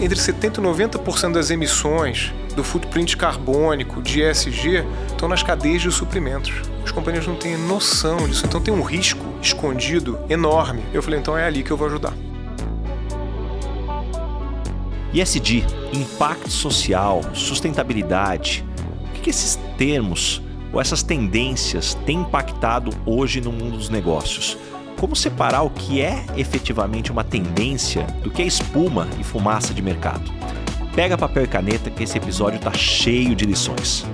entre 70% e 90% das emissões do footprint carbônico de ESG estão nas cadeias de suprimentos. As companhias não têm noção disso, então tem um risco escondido enorme. Eu falei, então é ali que eu vou ajudar. ESG, impacto social, sustentabilidade. O que esses termos ou essas tendências têm impactado hoje no mundo dos negócios? Como separar o que é efetivamente uma tendência do que é espuma e fumaça de mercado? Pega papel e caneta que esse episódio está cheio de lições.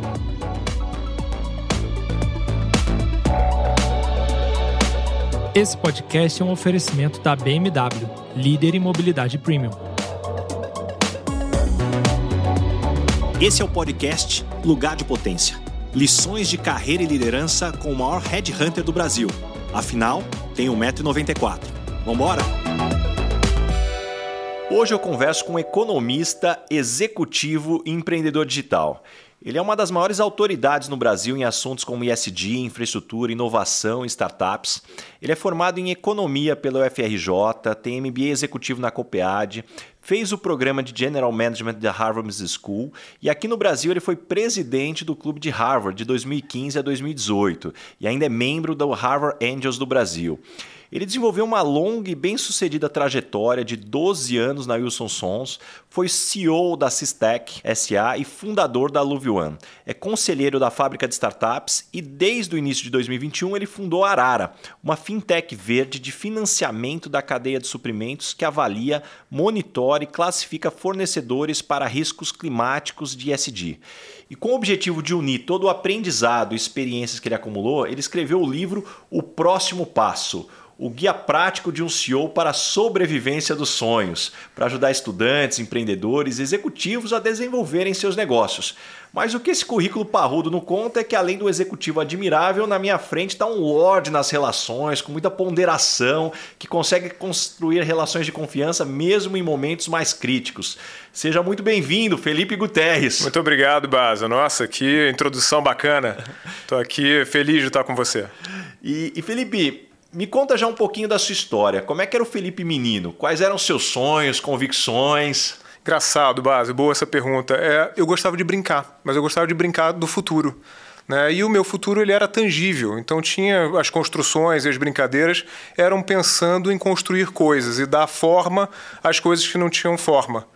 Esse podcast é um oferecimento da BMW, líder em mobilidade premium. Esse é o podcast Lugar de Potência. Lições de carreira e liderança com o maior headhunter do Brasil. Afinal, tem 1,94m. Vambora? Hoje eu converso com um economista, executivo e empreendedor digital. Ele é uma das maiores autoridades no Brasil em assuntos como ISD, infraestrutura, inovação e startups. Ele é formado em economia pela UFRJ, tem MBA executivo na Copead, fez o programa de General Management da Harvard Business School e aqui no Brasil ele foi presidente do Clube de Harvard de 2015 a 2018 e ainda é membro do Harvard Angels do Brasil. Ele desenvolveu uma longa e bem-sucedida trajetória de 12 anos na Wilson Sons, foi CEO da Sistec SA e fundador da One. É conselheiro da fábrica de startups e desde o início de 2021 ele fundou a Arara, uma fintech verde de financiamento da cadeia de suprimentos que avalia, monitora e classifica fornecedores para riscos climáticos de ESG. E com o objetivo de unir todo o aprendizado e experiências que ele acumulou, ele escreveu o livro O Próximo Passo o guia prático de um CEO para a sobrevivência dos sonhos, para ajudar estudantes, empreendedores, executivos a desenvolverem seus negócios. Mas o que esse currículo parrudo não conta é que, além do executivo admirável, na minha frente está um lord nas relações, com muita ponderação, que consegue construir relações de confiança mesmo em momentos mais críticos. Seja muito bem-vindo, Felipe Guterres. Muito obrigado, Baza. Nossa, que introdução bacana. Estou aqui feliz de estar com você. E, e Felipe, me conta já um pouquinho da sua história. Como é que era o Felipe menino? Quais eram seus sonhos, convicções? Engraçado, Base. Boa essa pergunta. É, eu gostava de brincar, mas eu gostava de brincar do futuro. Né? E o meu futuro ele era tangível, então tinha as construções e as brincadeiras eram pensando em construir coisas e dar forma às coisas que não tinham forma.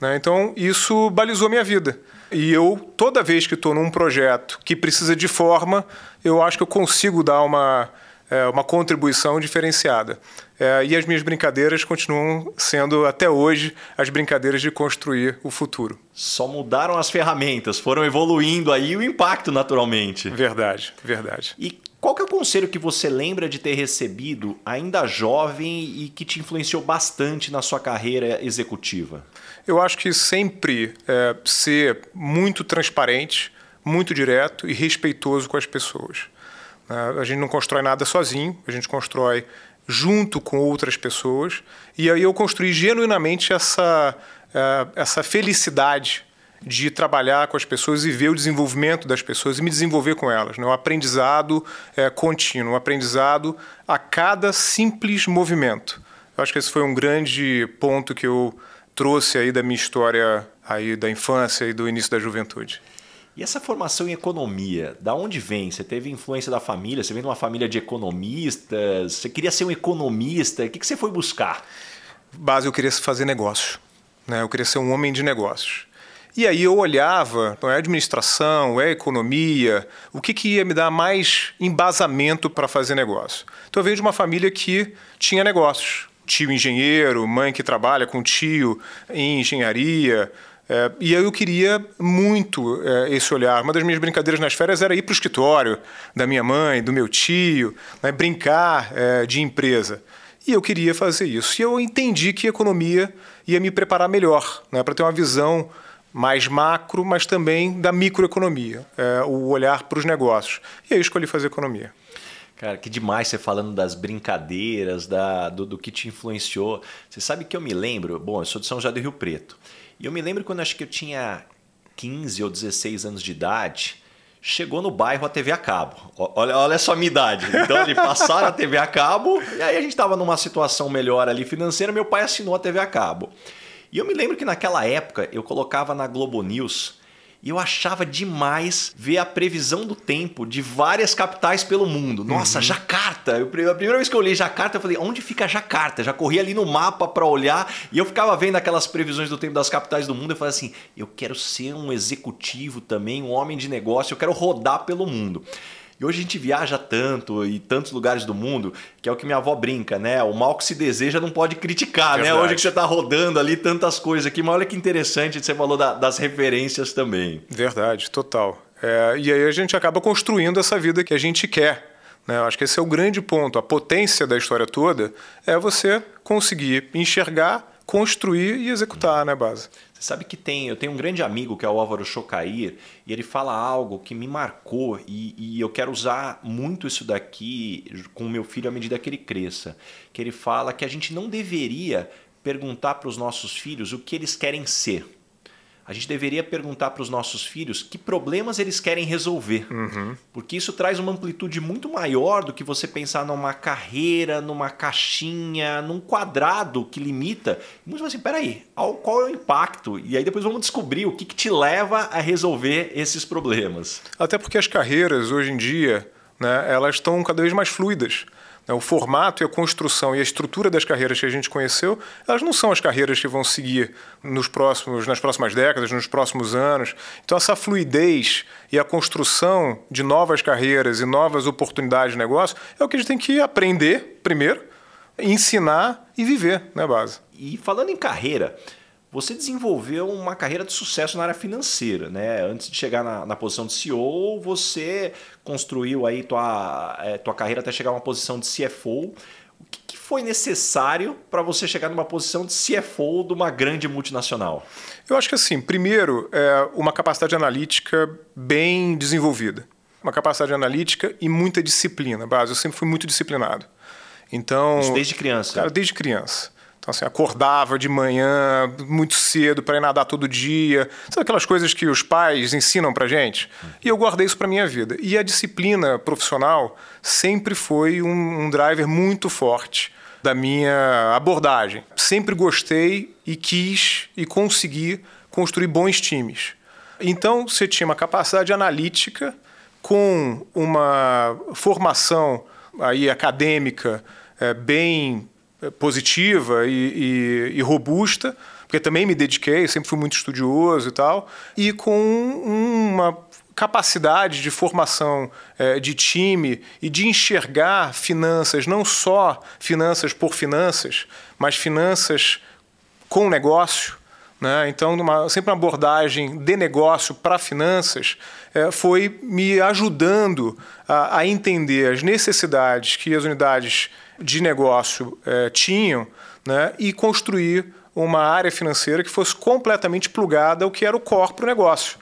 Né? Então isso balizou minha vida. E eu, toda vez que estou num projeto que precisa de forma, eu acho que eu consigo dar uma é, uma contribuição diferenciada. É, e as minhas brincadeiras continuam sendo, até hoje, as brincadeiras de construir o futuro. Só mudaram as ferramentas, foram evoluindo aí o impacto, naturalmente. Verdade, verdade. E qual que é o conselho que você lembra de ter recebido ainda jovem e que te influenciou bastante na sua carreira executiva? Eu acho que sempre é, ser muito transparente, muito direto e respeitoso com as pessoas. Né? A gente não constrói nada sozinho, a gente constrói junto com outras pessoas. E aí eu construí genuinamente essa, é, essa felicidade de trabalhar com as pessoas e ver o desenvolvimento das pessoas e me desenvolver com elas. Né? O aprendizado é, contínuo, o aprendizado a cada simples movimento. Eu acho que esse foi um grande ponto que eu trouxe aí da minha história aí da infância e do início da juventude. E essa formação em economia, da onde vem? Você teve influência da família? Você vem de uma família de economistas? Você queria ser um economista? O que você foi buscar? Base, eu queria fazer negócio. Né? Eu queria ser um homem de negócios. E aí eu olhava, não é administração, é economia, o que, que ia me dar mais embasamento para fazer negócio. Então eu venho de uma família que tinha negócios. Tio engenheiro, mãe que trabalha com tio em engenharia, é, e eu queria muito é, esse olhar. Uma das minhas brincadeiras nas férias era ir para o escritório da minha mãe, do meu tio, né, brincar é, de empresa. E eu queria fazer isso. E eu entendi que economia ia me preparar melhor né, para ter uma visão mais macro, mas também da microeconomia, é, o olhar para os negócios. E aí eu escolhi fazer economia. Cara, que demais você falando das brincadeiras, da, do, do que te influenciou. Você sabe que eu me lembro, bom, eu sou de São José do Rio Preto. E eu me lembro quando acho que eu tinha 15 ou 16 anos de idade, chegou no bairro a TV a cabo. Olha, olha só a minha idade. Então, eles passaram a TV a cabo, e aí a gente estava numa situação melhor ali financeira, meu pai assinou a TV a cabo. E eu me lembro que naquela época eu colocava na Globo News e eu achava demais ver a previsão do tempo de várias capitais pelo mundo. Nossa, uhum. Jacarta! Eu, a primeira vez que eu olhei Jacarta, eu falei, onde fica Jacarta? Já corri ali no mapa para olhar e eu ficava vendo aquelas previsões do tempo das capitais do mundo. Eu falei assim, eu quero ser um executivo também, um homem de negócio, eu quero rodar pelo mundo. E hoje a gente viaja tanto e tantos lugares do mundo, que é o que minha avó brinca, né? O mal que se deseja não pode criticar, né? Hoje que você está rodando ali tantas coisas aqui, mas olha que interessante, você falou da, das referências também. Verdade, total. É, e aí a gente acaba construindo essa vida que a gente quer. Né? Eu acho que esse é o grande ponto. A potência da história toda é você conseguir enxergar, construir e executar, né, base? Sabe que tem, eu tenho um grande amigo que é o Álvaro Chocair, e ele fala algo que me marcou e, e, eu quero usar muito isso daqui com o meu filho à medida que ele cresça. Que ele fala que a gente não deveria perguntar para os nossos filhos o que eles querem ser a gente deveria perguntar para os nossos filhos que problemas eles querem resolver. Uhum. Porque isso traz uma amplitude muito maior do que você pensar numa carreira, numa caixinha, num quadrado que limita. Muitos assim, peraí, qual é o impacto? E aí depois vamos descobrir o que, que te leva a resolver esses problemas. Até porque as carreiras, hoje em dia, né, elas estão cada vez mais fluidas. Né, o formato e a construção e a estrutura das carreiras que a gente conheceu, elas não são as carreiras que vão seguir nos próximos, nas próximas décadas, nos próximos anos. Então, essa fluidez e a construção de novas carreiras e novas oportunidades de negócio é o que a gente tem que aprender primeiro, ensinar e viver, né, base? E falando em carreira, você desenvolveu uma carreira de sucesso na área financeira, né? Antes de chegar na, na posição de CEO, você construiu aí tua, é, tua carreira até chegar a uma posição de CFO. O que, que foi necessário para você chegar numa posição de CFO de uma grande multinacional? Eu acho que assim, primeiro, é uma capacidade analítica bem desenvolvida. Uma capacidade analítica e muita disciplina. Base, eu sempre fui muito disciplinado. Então, Isso desde criança? Cara, desde criança. Então, assim, acordava de manhã muito cedo para ir nadar todo dia. Sabe aquelas coisas que os pais ensinam para gente? E eu guardei isso para minha vida. E a disciplina profissional sempre foi um, um driver muito forte da minha abordagem. Sempre gostei e quis e consegui construir bons times. Então, você tinha uma capacidade analítica com uma formação aí acadêmica é, bem positiva e, e, e, robusta, porque também me dediquei, sempre fui muito estudioso e tal, e com uma capacidade de formação é, de time e de enxergar finanças, não só finanças por finanças, mas finanças com negócio. Né? Então, uma, sempre uma abordagem de negócio para finanças é, foi me ajudando a, a entender as necessidades que as unidades de negócio é, tinham né, e construir uma área financeira que fosse completamente plugada ao que era o core para o negócio.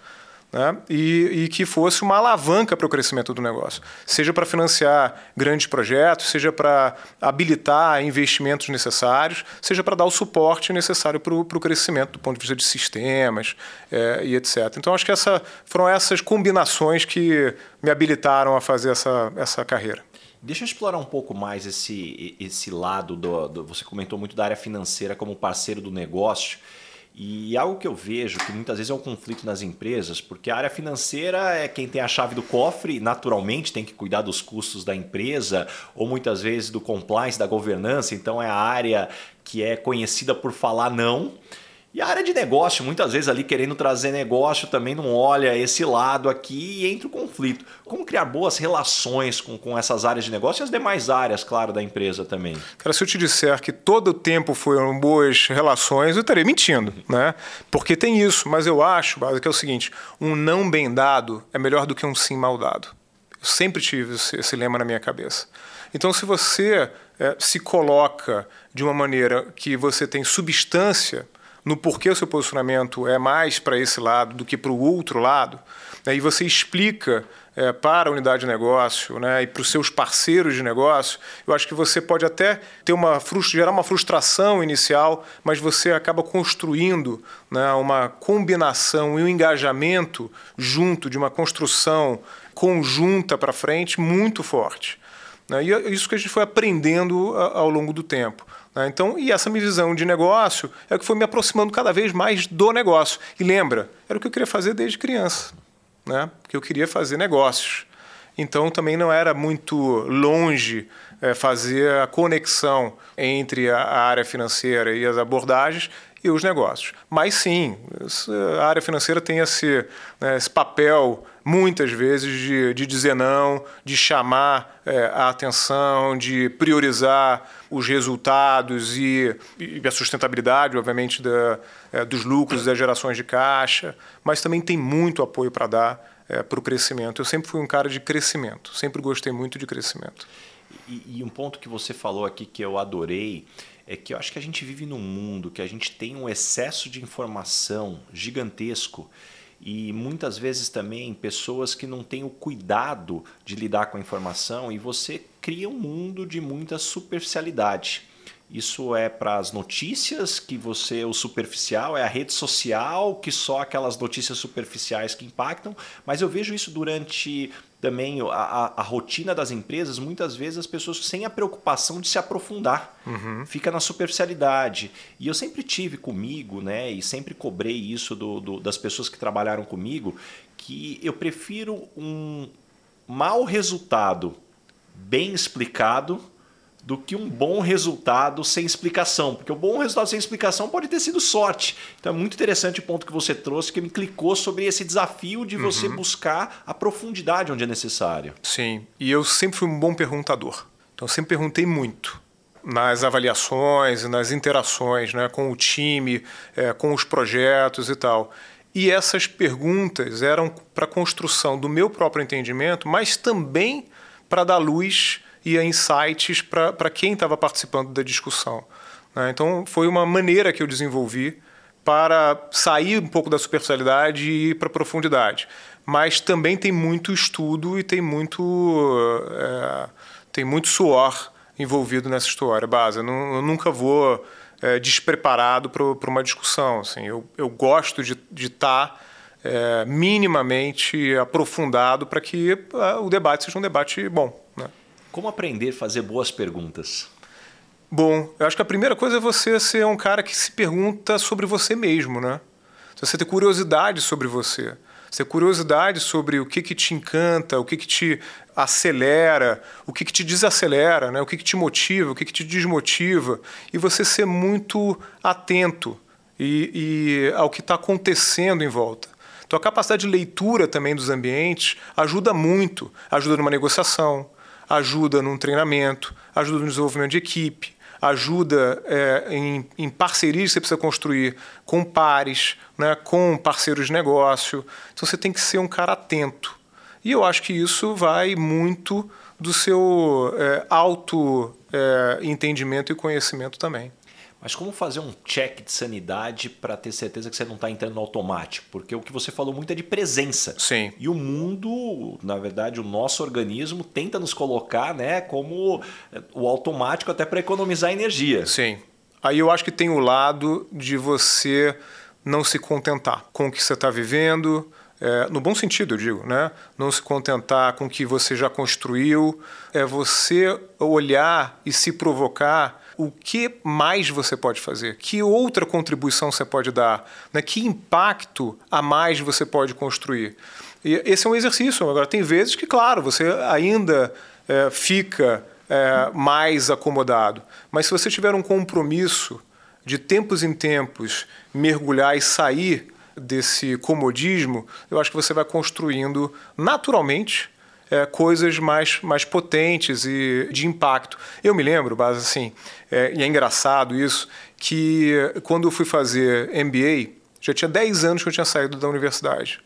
Né? E, e, que fosse uma alavanca para o crescimento do negócio, seja para financiar grandes projetos, seja para habilitar investimentos necessários, seja para dar o suporte necessário para o crescimento do ponto de vista de sistemas é, e etc. Então, acho que essa, foram essas combinações que me habilitaram a fazer essa, essa carreira. Deixa eu explorar um pouco mais esse, esse lado do, do, Você comentou muito da área financeira como parceiro do negócio. E algo que eu vejo que muitas vezes é um conflito nas empresas, porque a área financeira é quem tem a chave do cofre, naturalmente tem que cuidar dos custos da empresa, ou muitas vezes do compliance, da governança, então é a área que é conhecida por falar não. E a área de negócio, muitas vezes ali querendo trazer negócio, também não olha esse lado aqui e entra o conflito. Como criar boas relações com, com essas áreas de negócio e as demais áreas, claro, da empresa também? Cara, se eu te disser que todo o tempo foram boas relações, eu estaria mentindo, né? Porque tem isso, mas eu acho, que é o seguinte, um não bem dado é melhor do que um sim mal dado. Eu sempre tive esse, esse lema na minha cabeça. Então, se você é, se coloca de uma maneira que você tem substância no porquê o seu posicionamento é mais para esse lado do que para o outro lado, né, e você explica é, para a unidade de negócio né, e para os seus parceiros de negócio, eu acho que você pode até ter uma gerar uma frustração inicial, mas você acaba construindo né, uma combinação e um engajamento junto de uma construção conjunta para frente muito forte. Né? E é isso que a gente foi aprendendo ao longo do tempo. Né? Então, e essa minha visão de negócio é o que foi me aproximando cada vez mais do negócio. E lembra, era o que eu queria fazer desde criança, né? que eu queria fazer negócios. Então, também não era muito longe é, fazer a conexão entre a área financeira e as abordagens e os negócios. Mas sim, a área financeira tem esse, né, esse papel, muitas vezes, de, de dizer não, de chamar é, a atenção, de priorizar os resultados e, e a sustentabilidade, obviamente, da, é, dos lucros das gerações de caixa, mas também tem muito apoio para dar é, para o crescimento. Eu sempre fui um cara de crescimento, sempre gostei muito de crescimento. E, e um ponto que você falou aqui que eu adorei é que eu acho que a gente vive num mundo que a gente tem um excesso de informação gigantesco e muitas vezes também pessoas que não têm o cuidado de lidar com a informação e você cria um mundo de muita superficialidade. Isso é para as notícias que você, o superficial, é a rede social, que só aquelas notícias superficiais que impactam, mas eu vejo isso durante também a, a, a, rotina das empresas, muitas vezes as pessoas sem a preocupação de se aprofundar, uhum. fica na superficialidade. E eu sempre tive comigo, né, e sempre cobrei isso do, do, das pessoas que trabalharam comigo, que eu prefiro um mau resultado bem explicado do que um bom resultado sem explicação, porque o bom resultado sem explicação pode ter sido sorte. Então é muito interessante o ponto que você trouxe, que me clicou sobre esse desafio de você uhum. buscar a profundidade onde é necessário. Sim, e eu sempre fui um bom perguntador. Então sempre perguntei muito nas avaliações, nas interações né, com o time, é, com os projetos e tal. E essas perguntas eram para a construção do meu próprio entendimento, mas também para dar luz e a insights para quem estava participando da discussão. Né? Então, foi uma maneira que eu desenvolvi para sair um pouco da superficialidade e ir para a profundidade. Mas também tem muito estudo e tem muito, é, tem muito suor envolvido nessa história, base. Eu, eu nunca vou é, despreparado para uma discussão. Assim. Eu, eu gosto de estar tá, é, minimamente aprofundado para que é, o debate seja um debate bom. Como aprender a fazer boas perguntas? Bom, eu acho que a primeira coisa é você ser um cara que se pergunta sobre você mesmo, né? Você ter curiosidade sobre você. Você ter curiosidade sobre o que, que te encanta, o que, que te acelera, o que, que te desacelera, né? o que, que te motiva, o que, que te desmotiva. E você ser muito atento e, e ao que está acontecendo em volta. Então, a capacidade de leitura também dos ambientes ajuda muito. Ajuda numa negociação, ajuda num treinamento, ajuda no desenvolvimento de equipe, ajuda é, em, em parcerias que você precisa construir com pares, né, com parceiros de negócio. Então você tem que ser um cara atento. E eu acho que isso vai muito do seu é, auto é, entendimento e conhecimento também. Mas como fazer um check de sanidade para ter certeza que você não está entrando no automático? Porque o que você falou muito é de presença. Sim. E o mundo, na verdade, o nosso organismo tenta nos colocar né, como o automático até para economizar energia. Sim. Aí eu acho que tem o lado de você não se contentar com o que você está vivendo, é, no bom sentido, eu digo, né? Não se contentar com o que você já construiu, é você olhar e se provocar o que mais você pode fazer, que outra contribuição você pode dar, né? que impacto a mais você pode construir. E esse é um exercício. Agora, tem vezes que, claro, você ainda é, fica é, mais acomodado, mas se você tiver um compromisso de tempos em tempos mergulhar e sair desse comodismo, eu acho que você vai construindo naturalmente é, coisas mais, mais potentes e de impacto. Eu me lembro, base assim, é, e é engraçado isso, que quando eu fui fazer MBA, já tinha 10 anos que eu tinha saído da universidade.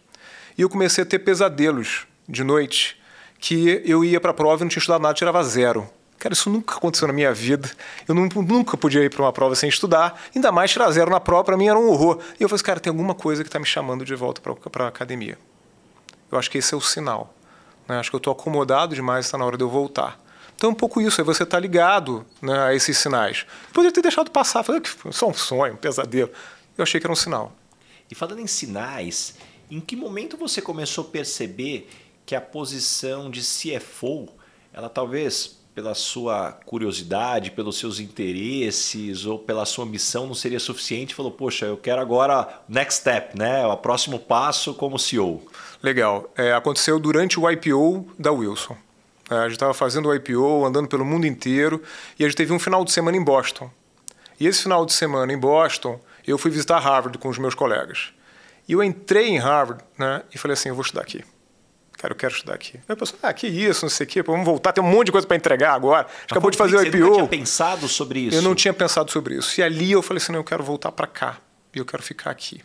E eu comecei a ter pesadelos de noite, que eu ia para a prova e não tinha estudado nada, tirava zero. Cara, isso nunca aconteceu na minha vida. Eu nunca podia ir para uma prova sem estudar, ainda mais tirar zero na prova, para mim era um horror. E eu falei, assim, cara, tem alguma coisa que está me chamando de volta para a academia. Eu acho que esse é o sinal. Né? Acho que eu estou acomodado demais, está na hora de eu voltar. Então, é um pouco isso, é você estar tá ligado né, a esses sinais. Poderia ter deixado passar, falei que só um sonho, um pesadelo. Eu achei que era um sinal. E falando em sinais, em que momento você começou a perceber que a posição de CFO, ela talvez pela sua curiosidade, pelos seus interesses ou pela sua missão não seria suficiente? Falou, poxa, eu quero agora next step, né? O próximo passo como CEO. Legal. É, aconteceu durante o IPO da Wilson. É, a gente estava fazendo o IPO, andando pelo mundo inteiro, e a gente teve um final de semana em Boston. E esse final de semana em Boston, eu fui visitar Harvard com os meus colegas. E eu entrei em Harvard né, e falei assim: eu vou estudar aqui. Cara, eu quero estudar aqui. Aí a pessoa, ah, que isso, não sei o quê, vamos voltar, tem um monte de coisa para entregar agora. Acabou de fazer o IPO. Você não tinha pensado sobre isso? Eu não tinha pensado sobre isso. E ali eu falei assim: não, eu quero voltar para cá. E eu quero ficar aqui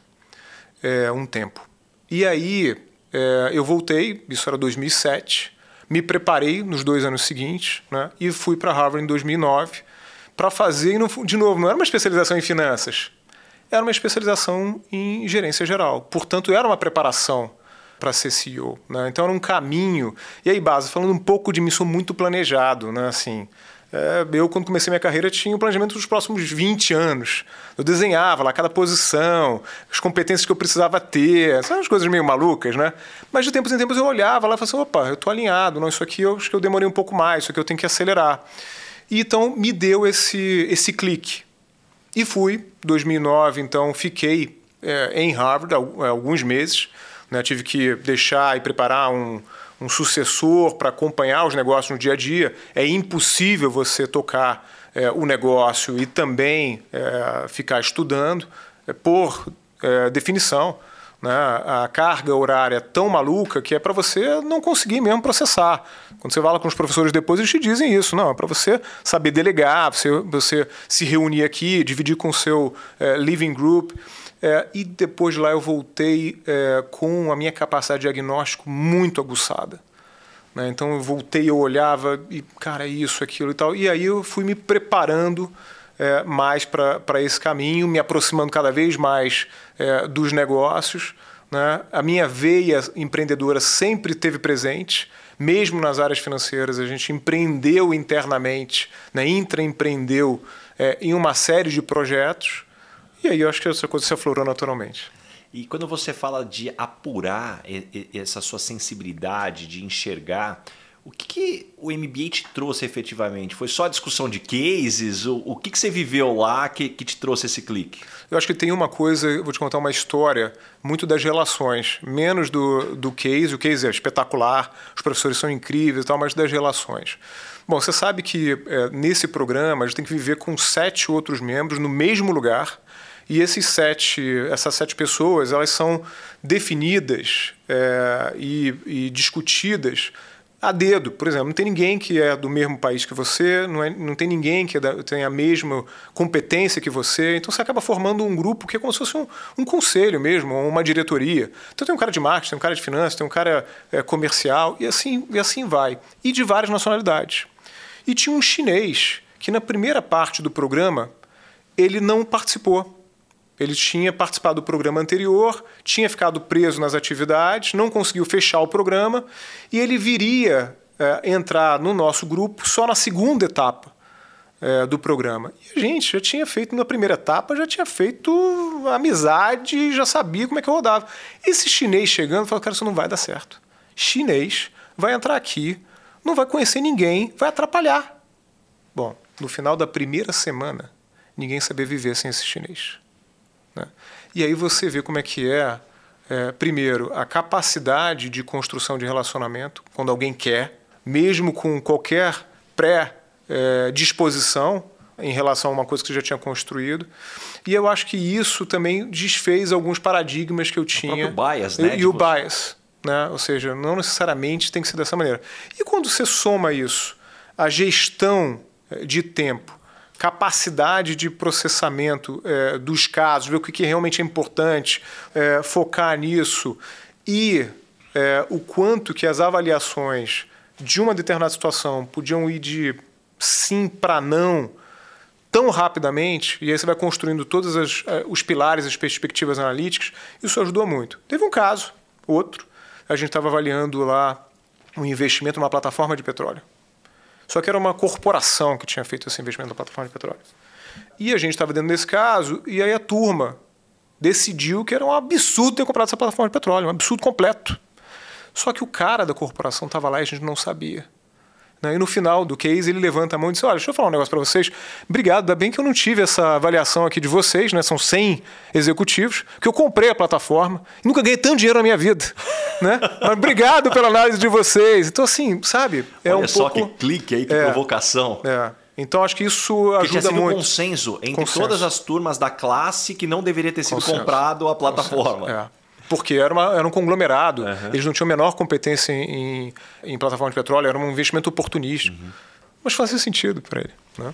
é, um tempo. E aí é, eu voltei, isso era 2007, me preparei nos dois anos seguintes né, e fui para Harvard em 2009 para fazer, de novo, não era uma especialização em finanças, era uma especialização em gerência geral. Portanto, era uma preparação para ser CEO. Né? Então, era um caminho. E aí, Base, falando um pouco de mim, sou muito planejado. Né? Assim, é, eu, quando comecei minha carreira, tinha o um planejamento dos próximos 20 anos. Eu desenhava lá cada posição, as competências que eu precisava ter, são as coisas meio malucas, né? Mas de tempos em tempos eu olhava lá e falava assim: opa, eu estou alinhado, não, isso aqui eu acho que eu demorei um pouco mais, isso aqui eu tenho que acelerar. E então me deu esse, esse clique. E fui, 2009, então fiquei é, em Harvard alguns meses. Né? Tive que deixar e preparar um, um sucessor para acompanhar os negócios no dia a dia. É impossível você tocar é, o negócio e também é, ficar estudando, é, por é, definição. Né? A carga horária é tão maluca que é para você não conseguir mesmo processar. Quando você fala com os professores depois, eles te dizem isso. Não, é para você saber delegar, você, você se reunir aqui, dividir com o seu é, living group. É, e depois de lá eu voltei é, com a minha capacidade de diagnóstico muito aguçada. Né? Então eu voltei, eu olhava e, cara, isso, aquilo e tal. E aí eu fui me preparando é, mais para esse caminho, me aproximando cada vez mais é, dos negócios. Né? A minha veia empreendedora sempre teve presente, mesmo nas áreas financeiras. A gente empreendeu internamente, né? intraempreendeu é, em uma série de projetos. E aí eu acho que essa coisa se aflorou naturalmente. E quando você fala de apurar essa sua sensibilidade, de enxergar, o que, que, o MBA te trouxe efetivamente? Foi só a discussão de cases? O, o que, que você viveu lá que, que te trouxe esse clique? Eu acho que tem uma coisa, vou te contar uma história, muito das relações, menos do, do case. O case é espetacular, os professores são incríveis e tal, mas das relações. Bom, você sabe que é, nesse programa a gente tem que viver com sete outros membros no mesmo lugar. E esses sete, essas sete pessoas, elas são definidas é, e, e discutidas a dedo. Por exemplo, não tem ninguém que é do mesmo país que você, não, é, não tem ninguém que é da, tem a mesma competência que você. Então você acaba formando um grupo que é como se fosse um, um conselho mesmo, uma diretoria. Então tem um cara de marketing, tem um cara de finanças, tem um cara é, comercial e assim, e assim vai. E de várias nacionalidades. E tinha um chinês que na primeira parte do programa ele não participou. Ele tinha participado do programa anterior, tinha ficado preso nas atividades, não conseguiu fechar o programa e ele viria é, entrar no nosso grupo só na segunda etapa é, do programa. E a gente já tinha feito na primeira etapa, já tinha feito amizade, já sabia como é que eu rodava. Esse chinês chegando falou: Cara, isso não vai dar certo. Chinês vai entrar aqui, não vai conhecer ninguém, vai atrapalhar. Bom, no final da primeira semana, ninguém sabia viver sem esse chinês. Né? E aí você vê como é que é, é, primeiro, a capacidade de construção de relacionamento, quando alguém quer, mesmo com qualquer pré-disposição é, em relação a uma coisa que você já tinha construído. E eu acho que isso também desfez alguns paradigmas que eu tinha. O bias, né? E, e o bias. Né? Ou seja, não necessariamente tem que ser dessa maneira. E quando você soma isso, a gestão é, de tempo, capacidade de processamento é, dos casos, ver o que, que realmente é importante, é, focar nisso e é, o quanto que as avaliações de uma determinada situação podiam ir de sim para não tão rapidamente, e aí você vai construindo todos é, os pilares, as perspectivas analíticas, isso ajudou muito. Teve um caso, outro, a gente estava avaliando lá um investimento numa plataforma de petróleo. Só que era uma corporação que tinha feito esse investimento na plataforma de petróleo. E a gente estava dentro desse caso, e aí a turma decidiu que era um absurdo ter comprado essa plataforma de petróleo, um absurdo completo. Só que o cara da corporação estava lá e a gente não sabia. Né? E no final do case ele levanta a mão e diz: Olha, deixa eu falar um negócio para vocês. Obrigado, ainda bem que eu não tive essa avaliação aqui de vocês, né? São 100 executivos, que eu comprei a plataforma e nunca ganhei tanto dinheiro na minha vida. né? Mas obrigado pela análise de vocês. Então, assim, sabe? É Olha um só pouco... que clique aí, que é, provocação. É. Então acho que isso ajuda tinha sido muito. consenso entre consenso. todas as turmas da classe que não deveria ter sido consenso. comprado a plataforma. É. Porque era, uma, era um conglomerado, uhum. eles não tinham a menor competência em, em, em plataforma de petróleo, era um investimento oportunístico. Uhum. Mas fazia sentido para ele. Né?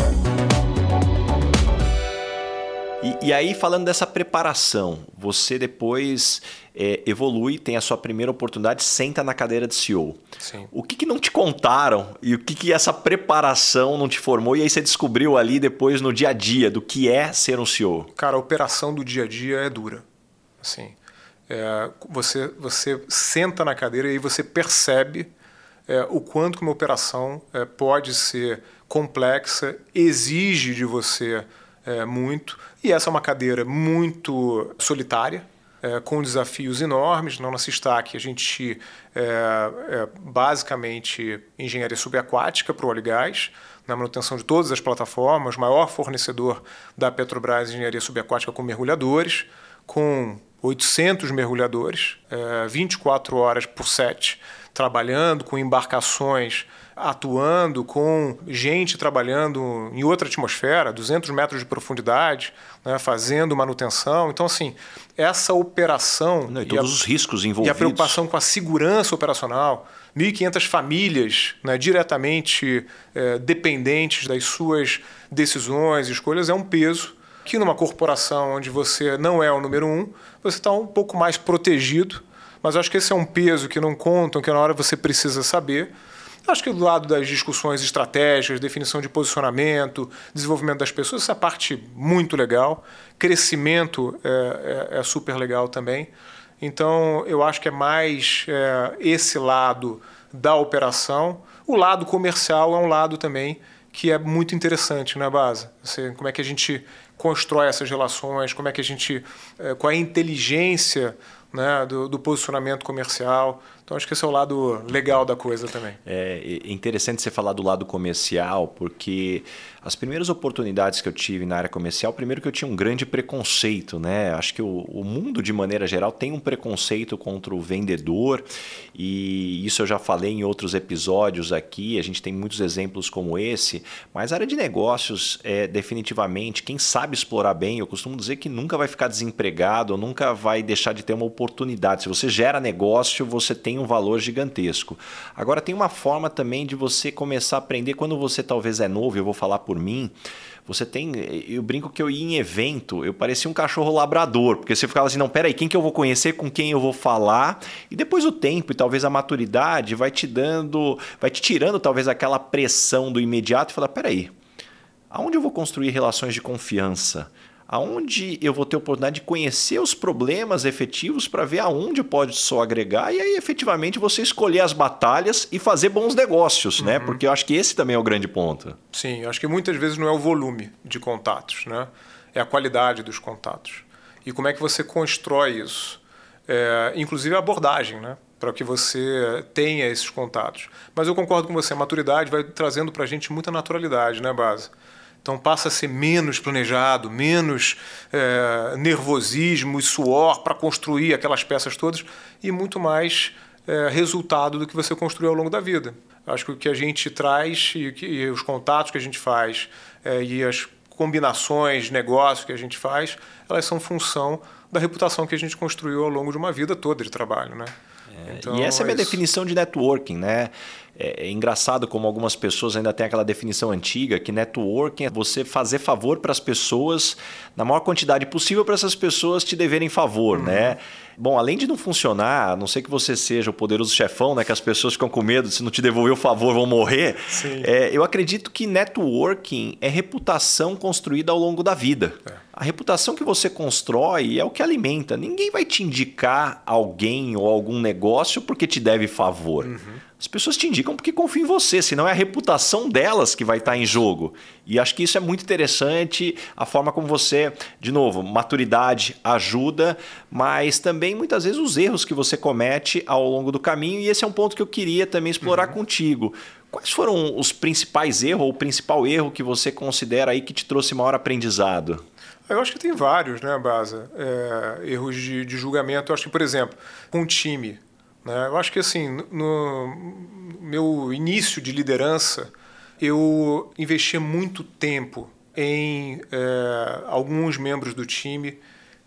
E, e, aí, falando dessa preparação, você depois é, evolui, tem a sua primeira oportunidade, senta na cadeira de CEO. Sim. O que, que não te contaram e o que, que essa preparação não te formou? E aí você descobriu ali depois no dia a dia do que é ser um CEO? Cara, a operação do dia a dia é dura. Assim, é, você, você senta na cadeira e você percebe é, o quanto uma operação é, pode ser complexa, exige de você é, muito. E essa é uma cadeira muito solitária, é, com desafios enormes. Não na Sistac, a gente é, é basicamente engenharia subaquática para o óleo e gás, na manutenção de todas as plataformas, maior fornecedor da Petrobras engenharia subaquática com mergulhadores, com 800 mergulhadores, é, 24 horas por 7, trabalhando com embarcações atuando com gente trabalhando em outra atmosfera, 200 metros de profundidade, né, fazendo manutenção. Então, assim, essa operação. Não, e todos a, os riscos envolvidos. E a preocupação com a segurança operacional. 1.500 famílias né, diretamente é, dependentes das suas decisões e escolhas é um peso que numa corporação onde você não é o número um, você está um pouco mais protegido. Mas acho que esse é um peso que não contam, que na hora você precisa saber. Acho que do lado das discussões estratégicas, definição de posicionamento, desenvolvimento das pessoas, essa parte muito legal. Crescimento é, é, é super legal também. Então, eu acho que é mais é, esse lado da operação. O lado comercial é um lado também que é muito interessante na né, base. Como é que a gente constrói essas relações, como é que a gente, é, qual é a inteligência né, do, do, posicionamento comercial. Então acho que esse é o lado legal da coisa também. É interessante você falar do lado comercial, porque as primeiras oportunidades que eu tive na área comercial, primeiro que eu tinha um grande preconceito, né? Acho que o, o mundo, de maneira geral, tem um preconceito contra o vendedor, e isso eu já falei em outros episódios aqui, a gente tem muitos exemplos como esse, mas a área de negócios é definitivamente, quem sabe explorar bem, eu costumo dizer que nunca vai ficar desempregado, nunca vai deixar de ter uma oportunidade. Se você gera negócio, você tem um valor gigantesco. Agora tem uma forma também de você começar a aprender quando você talvez é novo, eu vou falar por mim. Você tem. Eu brinco que eu ia em evento, eu parecia um cachorro labrador, porque você ficava assim, não, peraí, quem que eu vou conhecer, com quem eu vou falar? E depois o tempo e talvez a maturidade vai te dando, vai te tirando talvez aquela pressão do imediato e falar, peraí, aonde eu vou construir relações de confiança? Aonde eu vou ter oportunidade de conhecer os problemas efetivos para ver aonde pode só agregar e aí efetivamente você escolher as batalhas e fazer bons negócios, né? uhum. né? Porque eu acho que esse também é o grande ponto. Sim, eu acho que muitas vezes não é o volume de contatos, né? É a qualidade dos contatos. E como é que você constrói isso? É, inclusive a abordagem, né? Para que você tenha esses contatos. Mas eu concordo com você, a maturidade vai trazendo para a gente muita naturalidade, né, Base? Então passa a ser menos planejado, menos é, nervosismo e suor para construir aquelas peças todas e muito mais é, resultado do que você construiu ao longo da vida. Acho que o que a gente traz e, e os contatos que a gente faz é, e as combinações de negócio que a gente faz, elas são função da reputação que a gente construiu ao longo de uma vida toda de trabalho, né? É, então, e essa é a minha é definição de networking, né? É, é, engraçado como algumas pessoas ainda têm aquela definição antiga que networking é você fazer favor para as pessoas na maior quantidade possível para essas pessoas te deverem favor, uhum. né? Bom, além de não funcionar, a não sei que você seja o poderoso chefão, né? Que as pessoas ficam com medo, se não te devolver o favor, vão morrer. É, eu acredito que networking é reputação construída ao longo da vida. É. A reputação que você constrói é o que alimenta. Ninguém vai te indicar alguém ou algum negócio porque te deve favor. Uhum. As pessoas te indicam porque confiam em você, senão é a reputação delas que vai estar em jogo. E acho que isso é muito interessante, a forma como você, de novo, maturidade ajuda, mas também muitas vezes os erros que você comete ao longo do caminho, e esse é um ponto que eu queria também explorar uhum. contigo. Quais foram os principais erros, ou o principal erro que você considera aí que te trouxe maior aprendizado? Eu acho que tem vários, né, Baza? É, erros de, de julgamento. Eu acho que, por exemplo, um time? Eu acho que assim, no meu início de liderança, eu investia muito tempo em é, alguns membros do time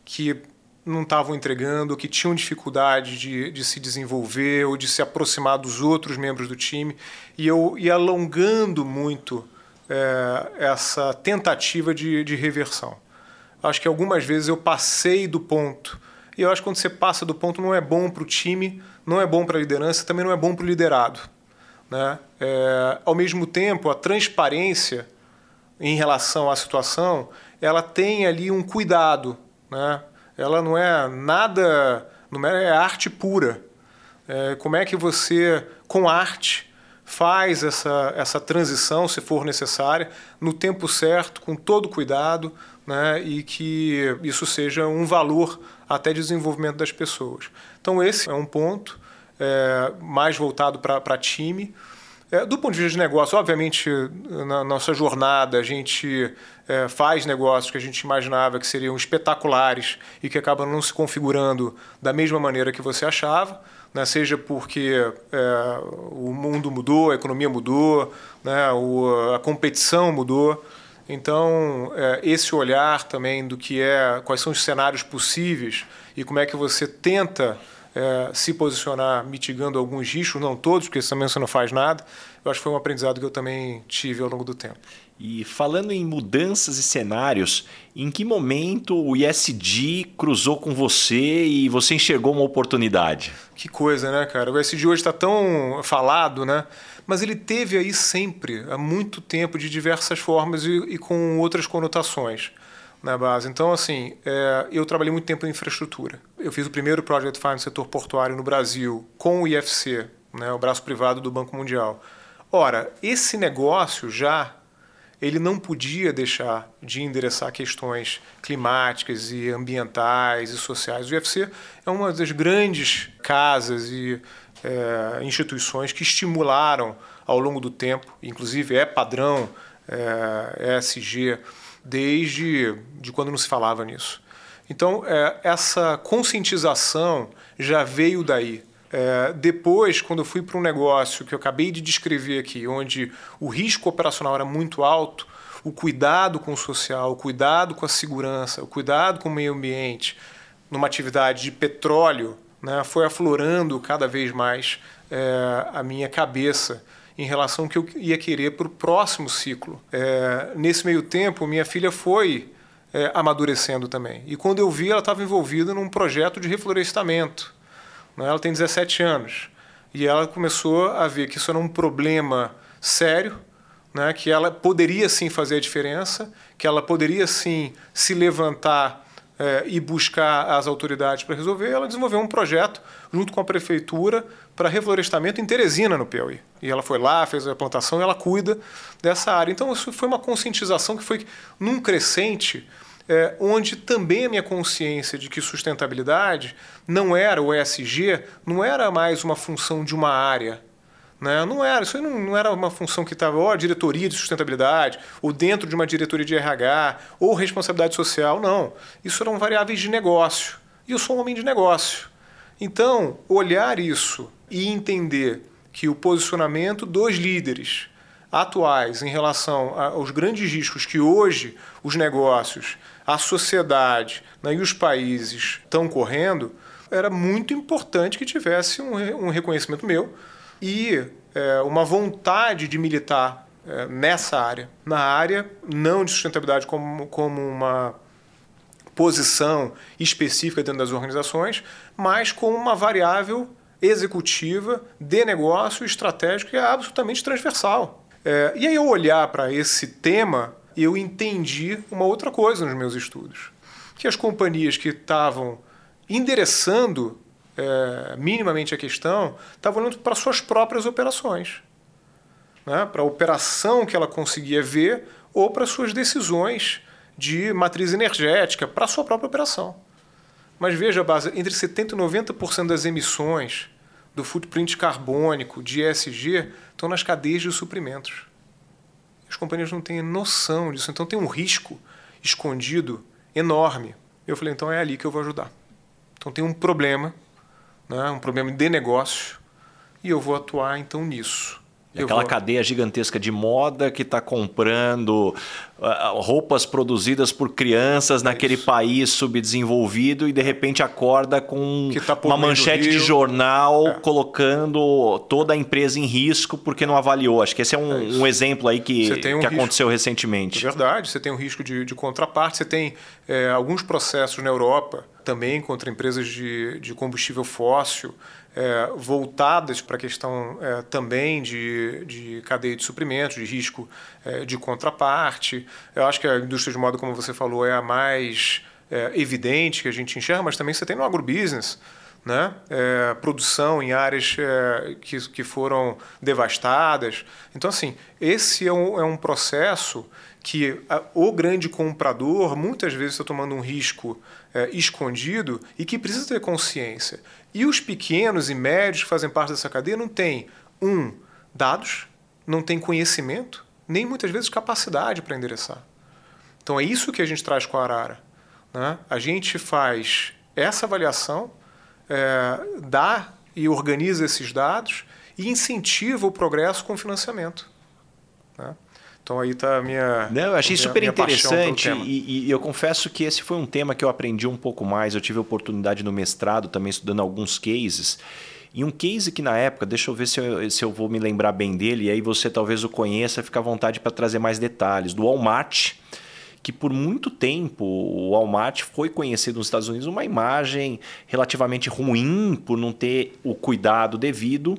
que não estavam entregando, que tinham dificuldade de, de se desenvolver ou de se aproximar dos outros membros do time, e eu ia alongando muito é, essa tentativa de, de reversão. Acho que algumas vezes eu passei do ponto, e eu acho que quando você passa do ponto não é bom para o time, não é bom para a liderança, também não é bom para o liderado. Né? É, ao mesmo tempo, a transparência em relação à situação, ela tem ali um cuidado. Né? Ela não é nada, não é, é arte pura. É, como é que você, com arte, faz essa, essa transição, se for necessária, no tempo certo, com todo cuidado, né? e que isso seja um valor até desenvolvimento das pessoas. Então, esse é um ponto é, mais voltado para time. É, do ponto de vista de negócio, obviamente, na nossa jornada, a gente é, faz negócios que a gente imaginava que seriam espetaculares e que acabam não se configurando da mesma maneira que você achava, né? seja porque é, o mundo mudou, a economia mudou, né? o, a competição mudou. Então, é, esse olhar também do que é, quais são os cenários possíveis e como é que você tenta é, se posicionar mitigando alguns riscos, não todos, porque também você não faz nada. Eu acho que foi um aprendizado que eu também tive ao longo do tempo. E falando em mudanças e cenários, em que momento o ISD cruzou com você e você enxergou uma oportunidade? Que coisa, né, cara? O ISD hoje está tão falado, né? mas ele teve aí sempre, há muito tempo, de diversas formas e, e com outras conotações na base. Então, assim, é, eu trabalhei muito tempo em infraestrutura. Eu fiz o primeiro Project Finance no setor portuário no Brasil com o IFC, né, o braço privado do Banco Mundial. Ora, esse negócio já ele não podia deixar de endereçar questões climáticas e ambientais e sociais. O IFC é uma das grandes casas e é, instituições que estimularam ao longo do tempo, inclusive é padrão é, ESG desde de quando não se falava nisso. Então, é, essa conscientização já veio daí. É, depois, quando eu fui para um negócio que eu acabei de descrever aqui, onde o risco operacional era muito alto, o cuidado com o social, o cuidado com a segurança, o cuidado com o meio ambiente, numa atividade de petróleo, né, foi aflorando cada vez mais é, a minha cabeça em relação ao que eu ia querer para o próximo ciclo. É, nesse meio tempo, minha filha foi é, amadurecendo também. E quando eu vi, ela estava envolvida num projeto de reflorestamento. Né? Ela tem 17 anos. E ela começou a ver que isso era um problema sério, né? que ela poderia sim fazer a diferença, que ela poderia sim se levantar é, e buscar as autoridades para resolver, ela desenvolveu um projeto junto com a prefeitura para reflorestamento em Teresina, no Piauí. E ela foi lá, fez a plantação e ela cuida dessa área. Então, isso foi uma conscientização que foi num crescente, é, onde também a minha consciência de que sustentabilidade não era o ESG, não era mais uma função de uma área, né? Não era, isso não, não era uma função que estava, a diretoria de sustentabilidade, ou dentro de uma diretoria de RH, ou responsabilidade social, não. Isso eram variáveis de negócio. E eu sou um homem de negócio. Então, olhar isso e entender que o posicionamento dos líderes atuais em relação aos grandes riscos que hoje os negócios, a sociedade né, e os países estão correndo, era muito importante que tivesse um, um reconhecimento meu e é, uma vontade de militar é, nessa área. Na área, não de sustentabilidade como, como uma posição específica dentro das organizações, mas como uma variável executiva de negócio estratégico que é absolutamente transversal. É, e aí eu olhar para esse tema, eu entendi uma outra coisa nos meus estudos, que as companhias que estavam endereçando é, minimamente a questão estavam olhando para suas próprias operações né, para a operação que ela conseguia ver ou para suas decisões de matriz energética, para a sua própria operação. Mas veja, entre 70% e 90% das emissões do footprint carbônico de ESG estão nas cadeias de suprimentos. As companhias não têm noção disso, então tem um risco escondido enorme. Eu falei, então é ali que eu vou ajudar. Então tem um problema, né, um problema de negócio, e eu vou atuar então nisso. Aquela vou... cadeia gigantesca de moda que está comprando uh, roupas produzidas por crianças naquele isso. país subdesenvolvido e de repente acorda com tá uma manchete de jornal é. colocando toda a empresa em risco porque não avaliou. Acho que esse é um, é um exemplo aí que, um que risco. aconteceu recentemente. É verdade, você tem um risco de, de contraparte, você tem é, alguns processos na Europa também contra empresas de, de combustível fóssil é, voltadas para a questão é, também de, de cadeia de suprimentos, de risco é, de contraparte. Eu acho que a indústria de moda, como você falou, é a mais é, evidente que a gente enxerga, mas também você tem no agrobusiness. Né? É, produção em áreas é, que, que foram devastadas. Então, assim, esse é um, é um processo que a, o grande comprador muitas vezes está tomando um risco é, escondido e que precisa ter consciência. E os pequenos e médios que fazem parte dessa cadeia não têm, um, dados, não têm conhecimento, nem muitas vezes capacidade para endereçar. Então é isso que a gente traz com a Arara. Né? A gente faz essa avaliação, é, dá e organiza esses dados e incentiva o progresso com financiamento. Né? Então aí está a minha. Não, eu achei super interessante e, e, eu confesso que esse foi um tema que eu aprendi um pouco mais. Eu tive oportunidade no mestrado também estudando alguns cases. E um case que na época, deixa eu ver se eu, se eu vou me lembrar bem dele, e aí você talvez o conheça, fica à vontade para trazer mais detalhes. Do Walmart, que por muito tempo o Walmart foi conhecido nos Estados Unidos uma imagem relativamente ruim por não ter o cuidado devido.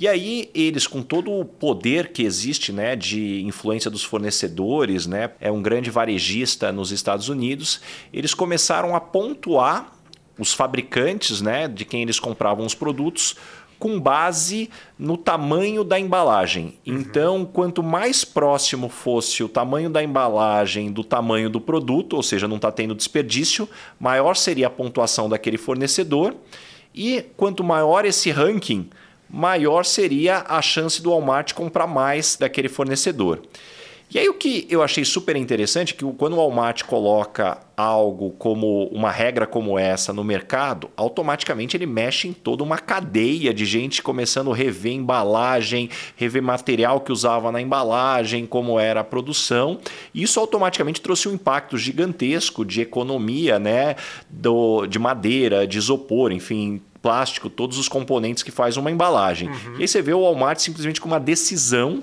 E aí eles, com todo o poder que existe né, de influência dos fornecedores, né, é um grande varejista nos Estados Unidos, eles começaram a pontuar os fabricantes né, de quem eles compravam os produtos com base no tamanho da embalagem. Uhum. Então, quanto mais próximo fosse o tamanho da embalagem do tamanho do produto, ou seja, não está tendo desperdício, maior seria a pontuação daquele fornecedor. E quanto maior esse ranking, maior seria a chance do Walmart comprar mais daquele fornecedor. E aí o que eu achei super interessante é que quando o Walmart coloca algo como uma regra como essa no mercado, automaticamente ele mexe em toda uma cadeia de gente começando a rever embalagem, rever material que usava na embalagem, como era a produção. E isso automaticamente trouxe um impacto gigantesco de economia, né, do, de madeira, de isopor, enfim, plástico, todos os componentes que faz uma embalagem. Uhum. E aí você vê o Walmart simplesmente com uma decisão